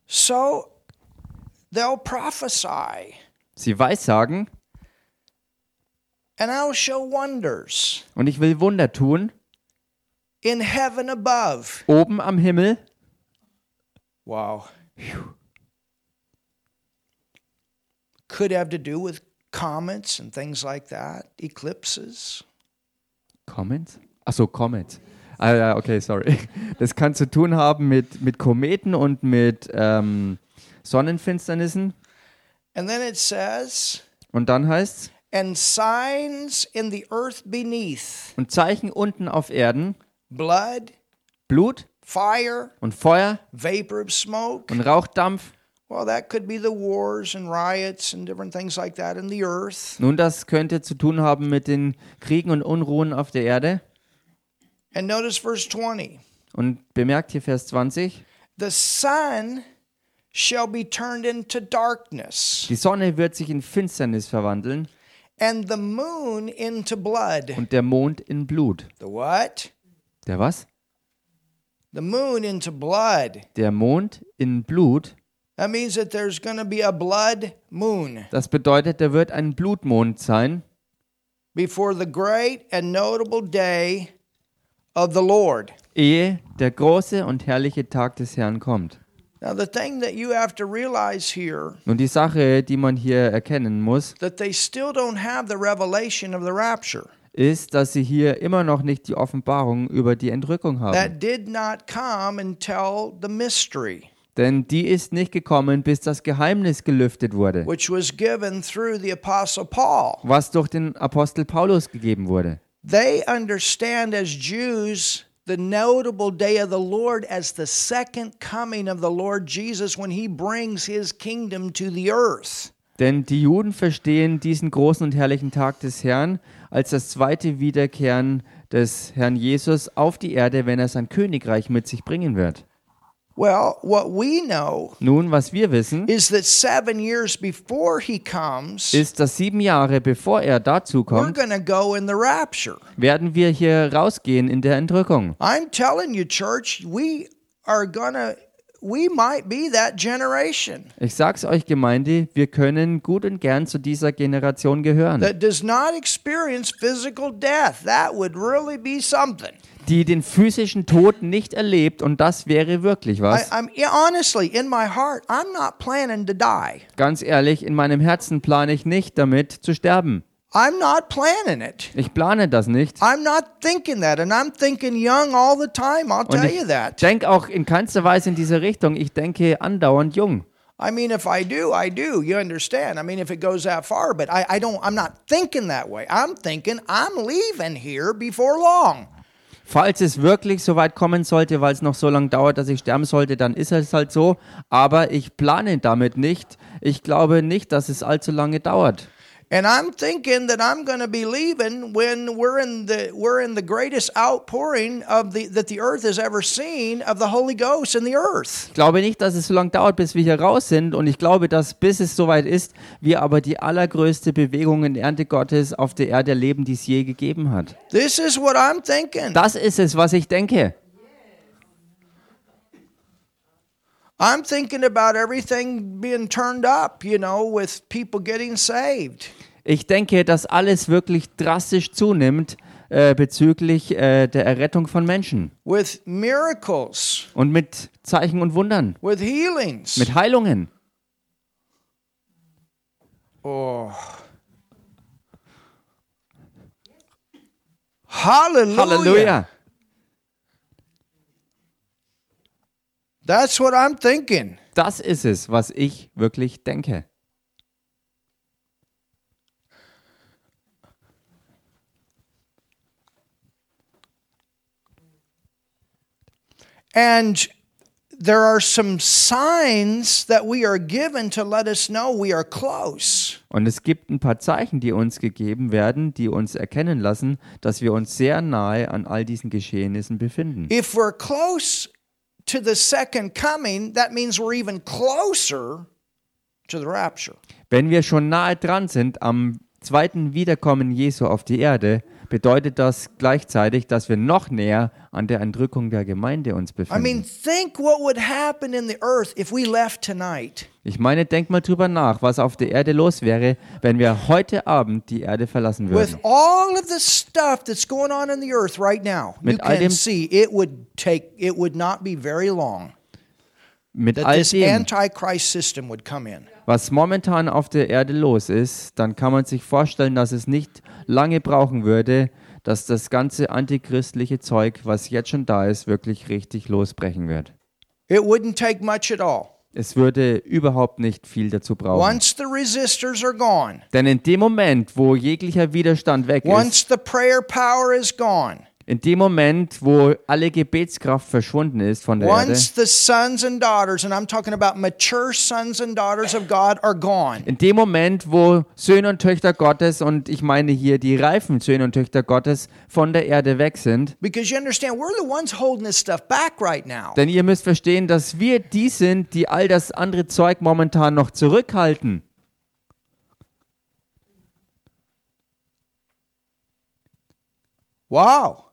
So they'll prophesy, Sie weissagen and I'll show wonders und ich will Wunder tun, in heaven above. oben am Himmel Wow. could have to do with comets and things like that, eclipses. Comments? Achso, Comments. Ah ja, okay, sorry. <laughs> Das kann zu tun haben mit, mit Kometen und mit ähm, Sonnenfinsternissen. And then it says, Und dann heißt and signs in the earth beneath und Zeichen unten auf Erden, blood, Blut fire, und Feuer vapor of smoke. und Rauchdampf. Well, that could be the wars and riots and different things like that in the earth. Nun, das könnte zu tun haben mit den Kriegen und Unruhen auf der Erde. And notice verse 20 Und bemerkt hier Vers 20, the sun shall be turned into darkness, die Sonne wird sich in Finsternis verwandeln and the moon into blood. und der Mond in Blut. The what? Der was? The moon into blood. Der Mond in Blut. That means that there's going to be a blood moon Das bedeutet, da wird ein Blutmond sein, before the great and notable day of the Lord. ehe der große und herrliche Tag des Herrn kommt. Now, the thing that you have to realize here Nun die Sache, die man hier erkennen muss, that they still don't have the revelation of the rapture. ist, dass sie hier immer noch nicht die Offenbarung über die Entrückung haben. That did not come until the mystery, Denn die ist nicht gekommen, bis das Geheimnis gelüftet wurde, which was given through the Apostle Paul. was durch den Apostel Paulus gegeben wurde. They understand as Jews the notable day of the Lord as the second coming of the Lord Jesus when he brings his kingdom to the earth. Denn die Juden verstehen diesen großen und herrlichen Tag des Herrn als das zweite Wiederkehren des Herrn Jesus auf die Erde, wenn er sein Königreich mit sich bringen wird. Well, what we know Nun, was wir wissen, is that seven years before he comes, ist, dass sieben Jahre bevor er dazu we're kommt, going to go in the rapture. werden wir hier rausgehen in der Entrückung. I'm telling you, church, we are going to, we might be that generation Ich sag's euch, Gemeinde, wir können gut und gern zu dieser Generation gehören, that does not experience physical death. That would really be something. die den physischen Tod nicht erlebt und das wäre wirklich I, was. I'm yeah, honestly in my heart, I'm not planning to die. Ganz ehrlich, in meinem Herzen plane ich nicht damit zu sterben. I'm not planning it. Ich plane das nicht. I'm not thinking that, and I'm thinking young all the time. I'll tell ich you that. denke auch in keinster Weise in diese Richtung. Ich denke andauernd jung. I mean, if I do, I do. You understand? I mean, if it goes that far, but I, I don't. I'm not thinking that way. I'm thinking I'm leaving here before long. Falls es wirklich so weit kommen sollte, weil es noch so lange dauert, dass ich sterben sollte, dann ist es halt so. Aber ich plane damit nicht. Ich glaube nicht, dass es allzu lange dauert. And I'm thinking that I'm going to be leaving when we're in the we're in the greatest outpouring of the that the earth has ever seen of the Holy Ghost in the earth. Ich glaube nicht, dass es so lange dauert, bis wir hier raus sind. Und ich glaube, dass bis es soweit ist, wir aber die allergrößte Bewegung in Ernte Gottes auf der Erde erleben, die es je gegeben hat. This is what I'm thinking. Das ist es, was ich denke. I'm thinking about everything being turned up, you know, with people getting saved. Ich denke, dass alles wirklich drastisch zunimmt äh, bezüglich äh, der Errettung von Menschen. with miracles, Und mit Zeichen und Wundern. with healings. Mit Heilungen. oh. Hallelujah. Halleluja. That's what I'm thinking. Das ist es, was ich wirklich denke. And there are some signs that we are given to let us know we are close. Und es gibt ein paar Zeichen, die uns gegeben werden, die uns erkennen lassen, dass wir uns sehr nahe an all diesen Geschehnissen befinden. If we're close to the second coming, that means we're even closer to the rapture. Wenn wir schon nahe dran sind am zweiten Wiederkommen Jesu auf die Erde, bedeutet das gleichzeitig, dass wir noch näher an der Entrückung der Gemeinde uns I befinden. mean, think what would happen in the earth if we left tonight. Ich meine, denk mal drüber nach, was auf der Erde los wäre, wenn wir heute Abend die Erde verlassen With würden. all of the stuff that's going on in the earth right now, you Mit all can dem- see it would take it would not be very long Mit that all this dem, antichrist system would come in. Was momentan auf der Erde los ist, dann kann man sich vorstellen, dass es nicht lange brauchen würde, dass das ganze antichristliche Zeug, was jetzt schon da ist, wirklich richtig losbrechen wird. It wouldn't take much at all. Es würde überhaupt nicht viel dazu brauchen. Once the resistors are gone, Denn in dem Moment, wo jeglicher Widerstand weg ist, once the prayer power is gone, in dem Moment, wo alle Gebetskraft verschwunden ist von der Erde, once the sons and daughters, and I'm talking about mature sons and daughters of God, are gone, in dem Moment, wo Söhne und Töchter Gottes, und ich meine hier die reifen Söhne und Töchter Gottes, von der Erde weg sind, because you understand, we're the ones holding this stuff back right now. denn ihr müsst verstehen, dass wir die sind, die all das andere Zeug momentan noch zurückhalten. Wow.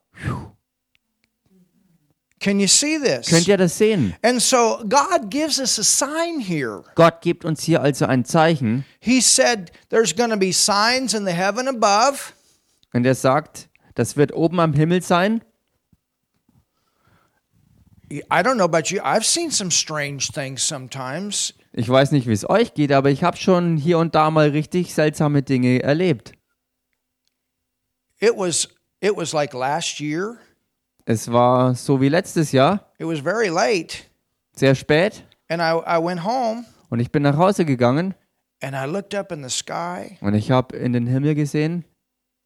Can you see this? Könnt ihr das sehen? And so God gives us a sign here. Gott gibt uns hier also ein Zeichen He said there's going to be signs in the heaven above. und er sagt, das wird oben am Himmel sein. I don't know about you. I've seen some strange things sometimes. Ich weiß nicht, wie es euch geht, aber ich habe schon hier und da mal richtig seltsame Dinge erlebt. It was it was like last year. Es war so wie letztes Jahr, It was very late, sehr spät, and I, I went home und ich bin nach Hause gegangen and I looked up in the sky, und ich habe in den Himmel gesehen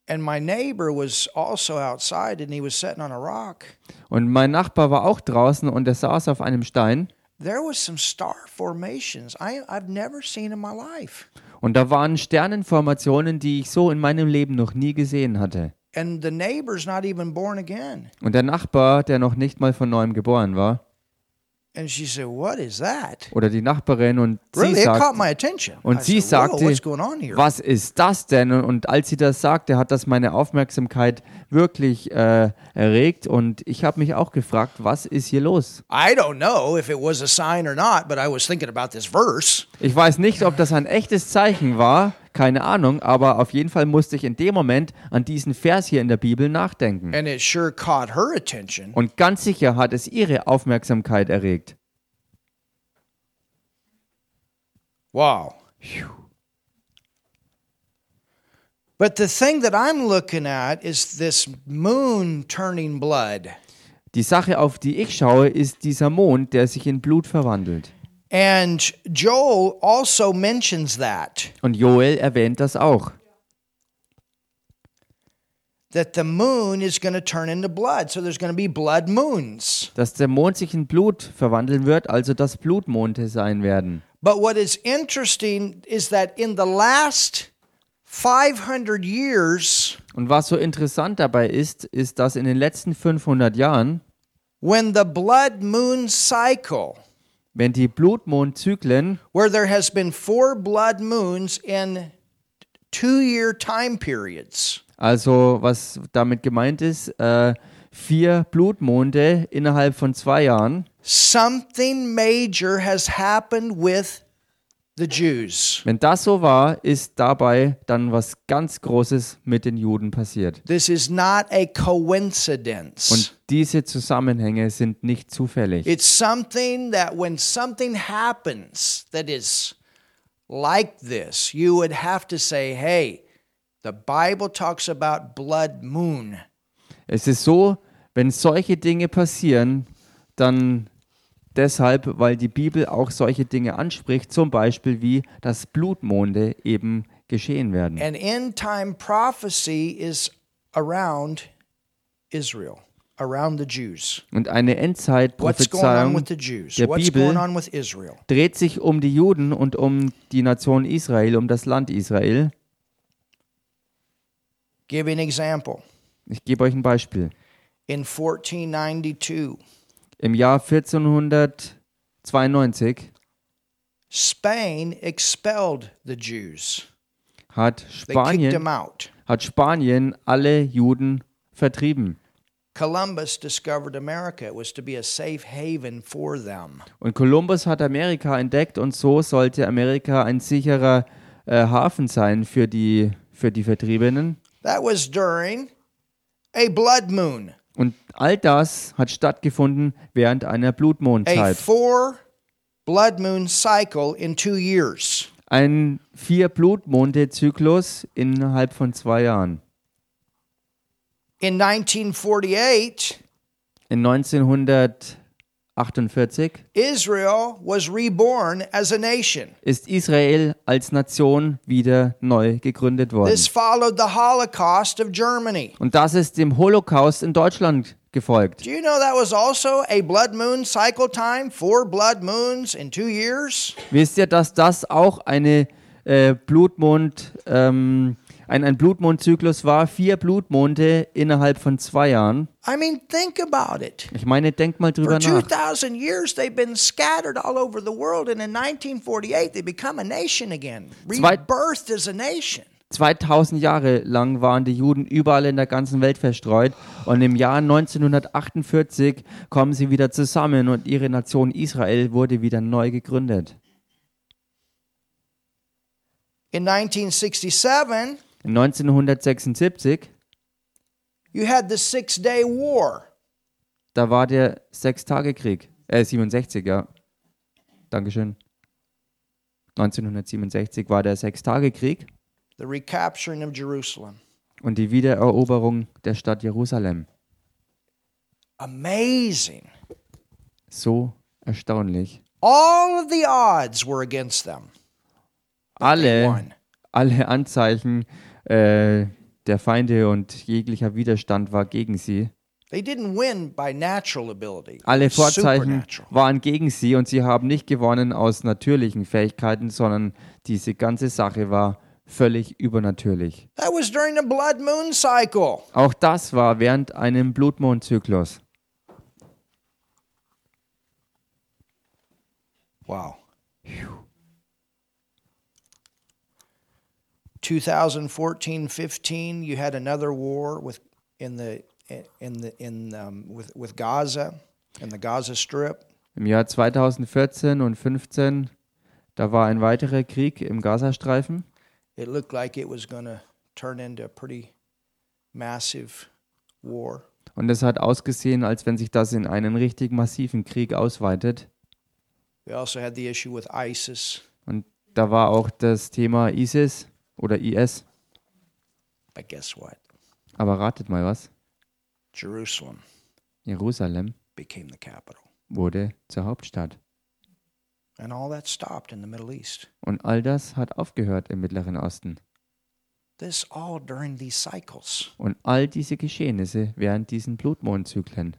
and my neighbor was also outside, and he was sitting on a rock. und mein Nachbar war auch draußen und er saß auf einem Stein There was some star formations I, I've never seen in my life. und da waren Sternenformationen, die ich so in meinem Leben noch nie gesehen hatte. And the neighbor's not even born again. Und der Nachbar, der noch nicht mal von neuem geboren war, And she said, What is that? oder die Nachbarin und sie Really? It caught sagt, my attention. und sie said, sagte, what's going on here? was ist das denn? Und, als sie das sagte, hat das meine Aufmerksamkeit wirklich äh, erregt und ich habe mich auch gefragt, was ist hier los? I don't know if it was a sign or not, but I was thinking about this verse. Ich weiß nicht, ob das ein echtes Zeichen war, keine Ahnung, aber auf jeden Fall musste ich in dem Moment an diesen Vers hier in der Bibel nachdenken. And it sure caught her attention. Und ganz sicher hat es ihre Aufmerksamkeit erregt. Wow. But the thing that I'm looking at is this moon turning blood. Die Sache, auf die ich schaue, ist dieser Mond, der sich in Blut verwandelt. And Joel also mentions that Und Joel erwähnt das auch. that the moon is going to turn into blood. So there's going to be blood moons. Dass der Mond sich in Blut verwandeln wird, also dass Blutmonde sein werden. But what is interesting is that in the last 500 years, Und was so interessant dabei ist, ist, dass in den letzten 500 Jahren, when the blood moon cycle, wenn die Blutmondzyklen, where there has been four blood moons in two year time periods, also was damit gemeint ist, äh, vier Blutmonde innerhalb von zwei Jahren, something major has happened with the Jews. wenn das so war, ist dabei dann was ganz Großes mit den Juden passiert. This is not a coincidence. Und diese Zusammenhänge sind nicht zufällig. It's something that when something happens that is like this, you would have to say, hey, the Bible talks about blood moon. Es ist so, wenn solche Dinge passieren, dann deshalb, weil die Bibel auch solche Dinge anspricht, zum Beispiel wie, dass Blutmonde eben geschehen werden. And end time prophecy is around Israel. Und eine What's going on Endzeitprophezeiung with the Jews? der What's Bibel going on with Israel? dreht sich um die Juden und um die Nation Israel, um das Land Israel. Give you an example. Ich gebe euch ein Beispiel. In 1492, Im Jahr 1492 Spain expelled the Jews. hat Spanien, them out. hat Spanien alle Juden vertrieben. Columbus discovered America. It was to be a safe haven for them. Und Kolumbus hat Amerika entdeckt und so sollte Amerika ein sicherer äh, Hafen sein für die, für die Vertriebenen. That was during a blood moon, Und all das hat stattgefunden während einer a Blutmondzeit. four blood moon cycle in two years. Ein vier Blutmonde-Zyklus innerhalb von zwei Jahren. In 1948, In 1948 Israel was reborn as a nation. ist Israel als Nation wieder neu gegründet worden. This followed the Holocaust of Germany. Und das ist dem Holocaust in Deutschland gefolgt. Do you know that was also a blood moon cycle time? Four blood moons in two years? Wisst ihr, dass das auch eine äh, Blutmond, ähm, ein, ein Blutmondzyklus war? Vier Blutmonde innerhalb von zwei Jahren. I mean, think about it. Ich meine, denk mal drüber nach. 2,000 years, they've been scattered all over the world, and in 1948, they become a nation again, rebirthed as a nation. 2000 Jahre lang waren die Juden überall in der ganzen Welt verstreut und im Jahr 1948 kommen sie wieder zusammen und ihre Nation Israel wurde wieder neu gegründet. In 1967, In 1976, you had the Six Day War. da war der Sechstagekrieg, äh 67, ja. Dankeschön. 1967 war der Sechstagekrieg the recapturing of Jerusalem. und die Wiedereroberung der Stadt Jerusalem. Amazing. So erstaunlich. All of the odds were against them. Alle, alle Anzeichen äh, der Feinde und jeglicher Widerstand war gegen sie. They didn't win by natural ability. Alle Vorzeichen waren gegen sie und sie haben nicht gewonnen aus natürlichen Fähigkeiten, sondern diese ganze Sache war völlig übernatürlich. That was during the blood moon cycle. Auch das war während einem Blutmondzyklus. Wow. 2014 15 you had another war with in the in the in um, with with Gaza in the Gaza Strip. Im Jahr 2014 und 15, da war ein weiterer Krieg im Gazastreifen. It looked like it was going to turn into a pretty massive war. Und es hat ausgesehen, als wenn sich das in einen richtig massiven Krieg ausweitet. We also had the issue with ISIS, Und da war auch das Thema ISIS oder IS. but guess what? Aber ratet mal was. Jerusalem Jerusalem became the capital. wurde zur Hauptstadt. And all that stopped in the Middle East. Und all das hat aufgehört im Mittleren Osten. This all during these cycles. Und all diese Geschehnisse während diesen Blutmondzyklen.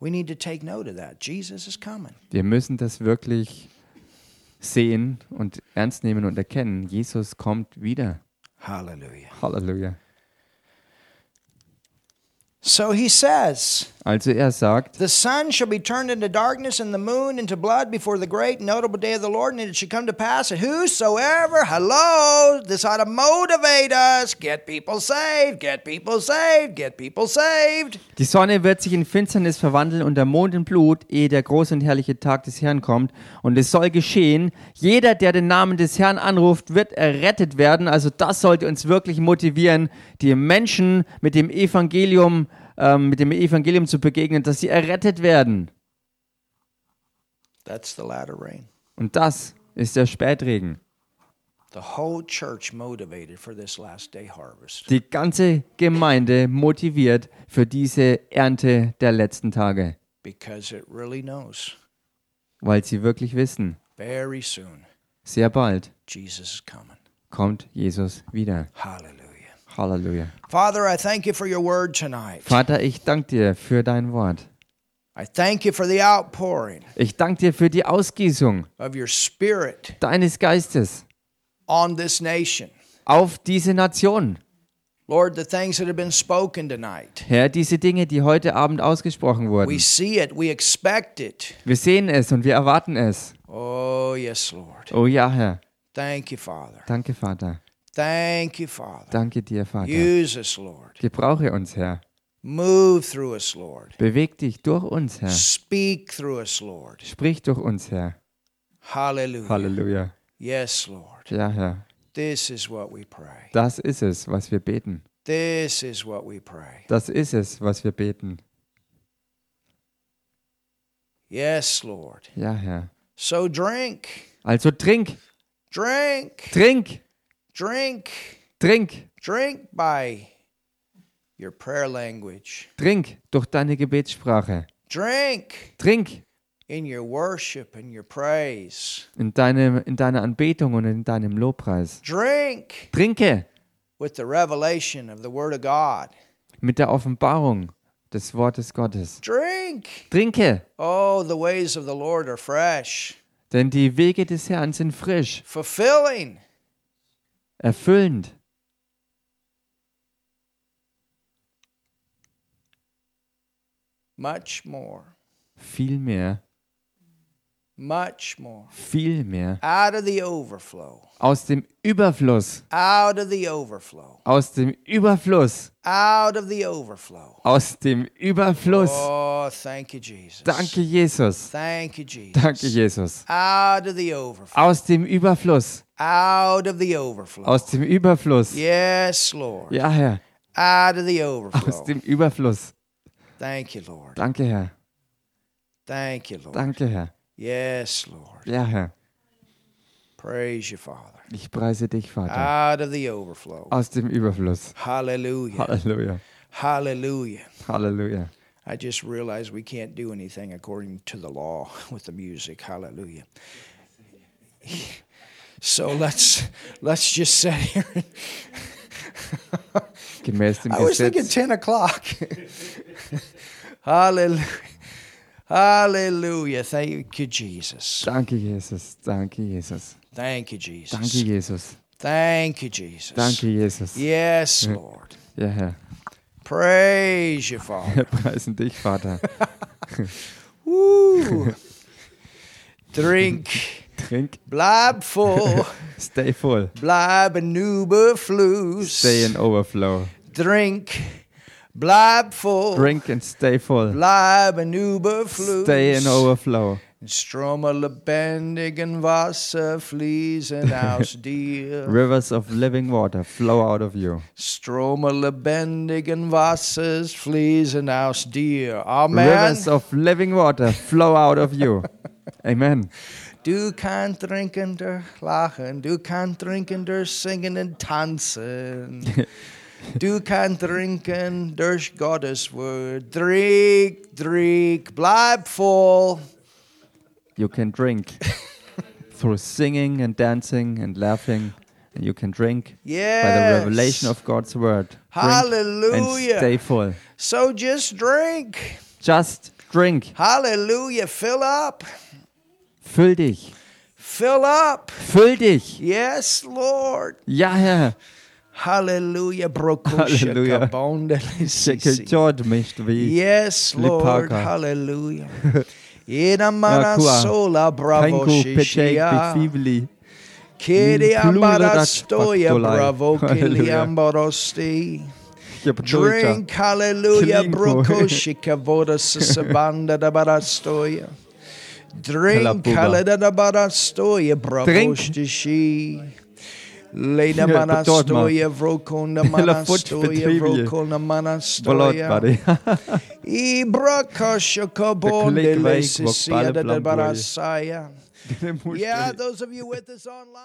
We need to take note of that. Jesus is coming. Wir müssen das wirklich sehen und ernst nehmen und erkennen. Jesus kommt wieder. Hallelujah. Halleluja. So he says, Also er sagt, The sun shall be turned into darkness and the moon into blood before the great and notable day of the Lord. And it shall come to pass that whosoever, hello, this ought to motivate us. Get people saved, get people saved, get people saved. die Sonne wird sich in Finsternis verwandeln und der Mond in Blut, ehe der große und herrliche Tag des Herrn kommt. Und es soll geschehen, jeder, der den Namen des Herrn anruft, wird errettet werden. Also das sollte uns wirklich motivieren, die Menschen mit dem Evangelium, ähm, mit dem Evangelium zu begegnen, dass sie errettet werden. That's the latter rain. Und das ist der Spätregen. The whole church motivated for this last day harvest. Die ganze Gemeinde motiviert für diese Ernte der letzten Tage, Because it really knows weil sie wirklich wissen, sehr bald kommt Jesus wieder. Hallelujah. Halleluja. Father, I thank you for your word tonight. Vater, ich danke dir für dein Wort. I thank you for the outpouring Ich danke dir für die Ausgießung of your spirit deines Geistes on this nation. auf diese Nation. Lord, the things that have been spoken tonight. Herr, diese Dinge, die heute Abend ausgesprochen We wurden. see it, we expect it. Wir sehen es und wir erwarten es. Oh, yes, Lord. Oh ja, Herr. Thank you, Father. Danke, Vater. Thank you, Father. Danke dir, Vater. Use us, Lord. Gebrauche uns, Herr. Move through us, Lord. Beweg dich durch uns, Herr. Speak through us, Lord. Sprich durch uns, Herr. Hallelujah. Halleluja. Yes, Lord. Ja, Herr. This is what we pray. Das ist es, was wir beten. This is what we pray. Das ist es, was wir beten. Yes, Lord. Ja, Herr. So drink, Also trink, drink, trink, drink, trink, drink by your prayer language. trink durch deine Gebetssprache. Drink Trink in your worship and your praise. in, deinem, in deiner Anbetung und in deinem Lobpreis. Drink Trinke with the revelation of the Word of God. mit der Offenbarung des Wortes Gottes. Drink. Trinke, Oh, the ways of the Lord are fresh, denn die Wege des Herrn sind frisch, fulfilling. Erfüllend. Much more, Viel mehr, much more. viel mehr. Out of the overflow, Aus dem Überfluss, out of the overflow, aus dem Überfluss, out of the overflow. aus dem Überfluss. Oh, thank you, Jesus. Danke, Jesus. Thank you, Jesus. Danke, Jesus. Out of the overflow, Aus dem Überfluss, out of the overflow. aus dem Überfluss. Yes, Lord. Ja, Herr, Out of the overflow. aus dem Überfluss. Thank you, Lord. Danke, Herr. Thank you, Lord. Danke, Herr. Yes, Lord. Ja, Herr. Praise you, Father. Ich preise dich, Vater. Out of the overflow. Aus dem Überfluss. Hallelujah. Halleluja. Hallelujah. Halleluja. I just realized we can't do anything according to the law <laughs> with the music. Hallelujah. So let's let's just sit here. Gemäß <laughs> dem I was thinking Gesetz. 10 o'clock. <laughs> Hallelujah. Hallelujah. Thank you, Jesus. Danke, Jesus. Danke, Jesus. Thank you, Jesus. Danke, Jesus. Thank you, Jesus. Danke, Jesus. Yes, Lord. Ja, Herr. Praise you, Father. Wir preisen dich, Vater. Woo. <laughs> Drink. Trink, Bleib voll. <laughs> stay full. Bleib in Überfluss. Stay in overflow. Drink. Bleib voll. Drink and stay full. Bleib in Überfluss. Stay in overflow. Ströme lebendigen Wasser fließen aus <laughs> dir. Rivers of living water flow out of you. Ströme lebendigen Wassers fließen aus dir. Amen. Rivers of living water flow out of you. <laughs> Amen. Du kannst trinken durch Lachen, du kannst trinken durch Singen und Tanzen. <laughs> Du kannst trinken durch Gottes Wort. Trink, trink, bleib voll. You can drink <laughs> through singing and dancing and laughing, and you can drink by the revelation of God's word. Drink Hallelujah. And stay full. So just drink. Just drink. Hallelujah. Fill up. Füll dich. Fill up. Füll dich. Yes, Lord. Ja, Herr. Mich wie. Yes, Lord. Lipaka. Hallelujah. <laughs> Ina mana sola bravo shishia. Kiri ambara bravo <laughs> kili amborosti. Drink hallelujah brokoshika voda sisabanda da barastoya. <laughs> Drink Kalapuba. hallelujah da barastoya bravo Drink. shishi. Lena <laughs> Ja, manastoya bedorma. vrokona Hela fort manastoya betrivje. vrokona Bolot, manastoya. buddy. <laughs> Ibra kashaka klik bonde week, lesisia wok da balle da blamboje. barasaya. Yeah, <laughs> those of you with us online.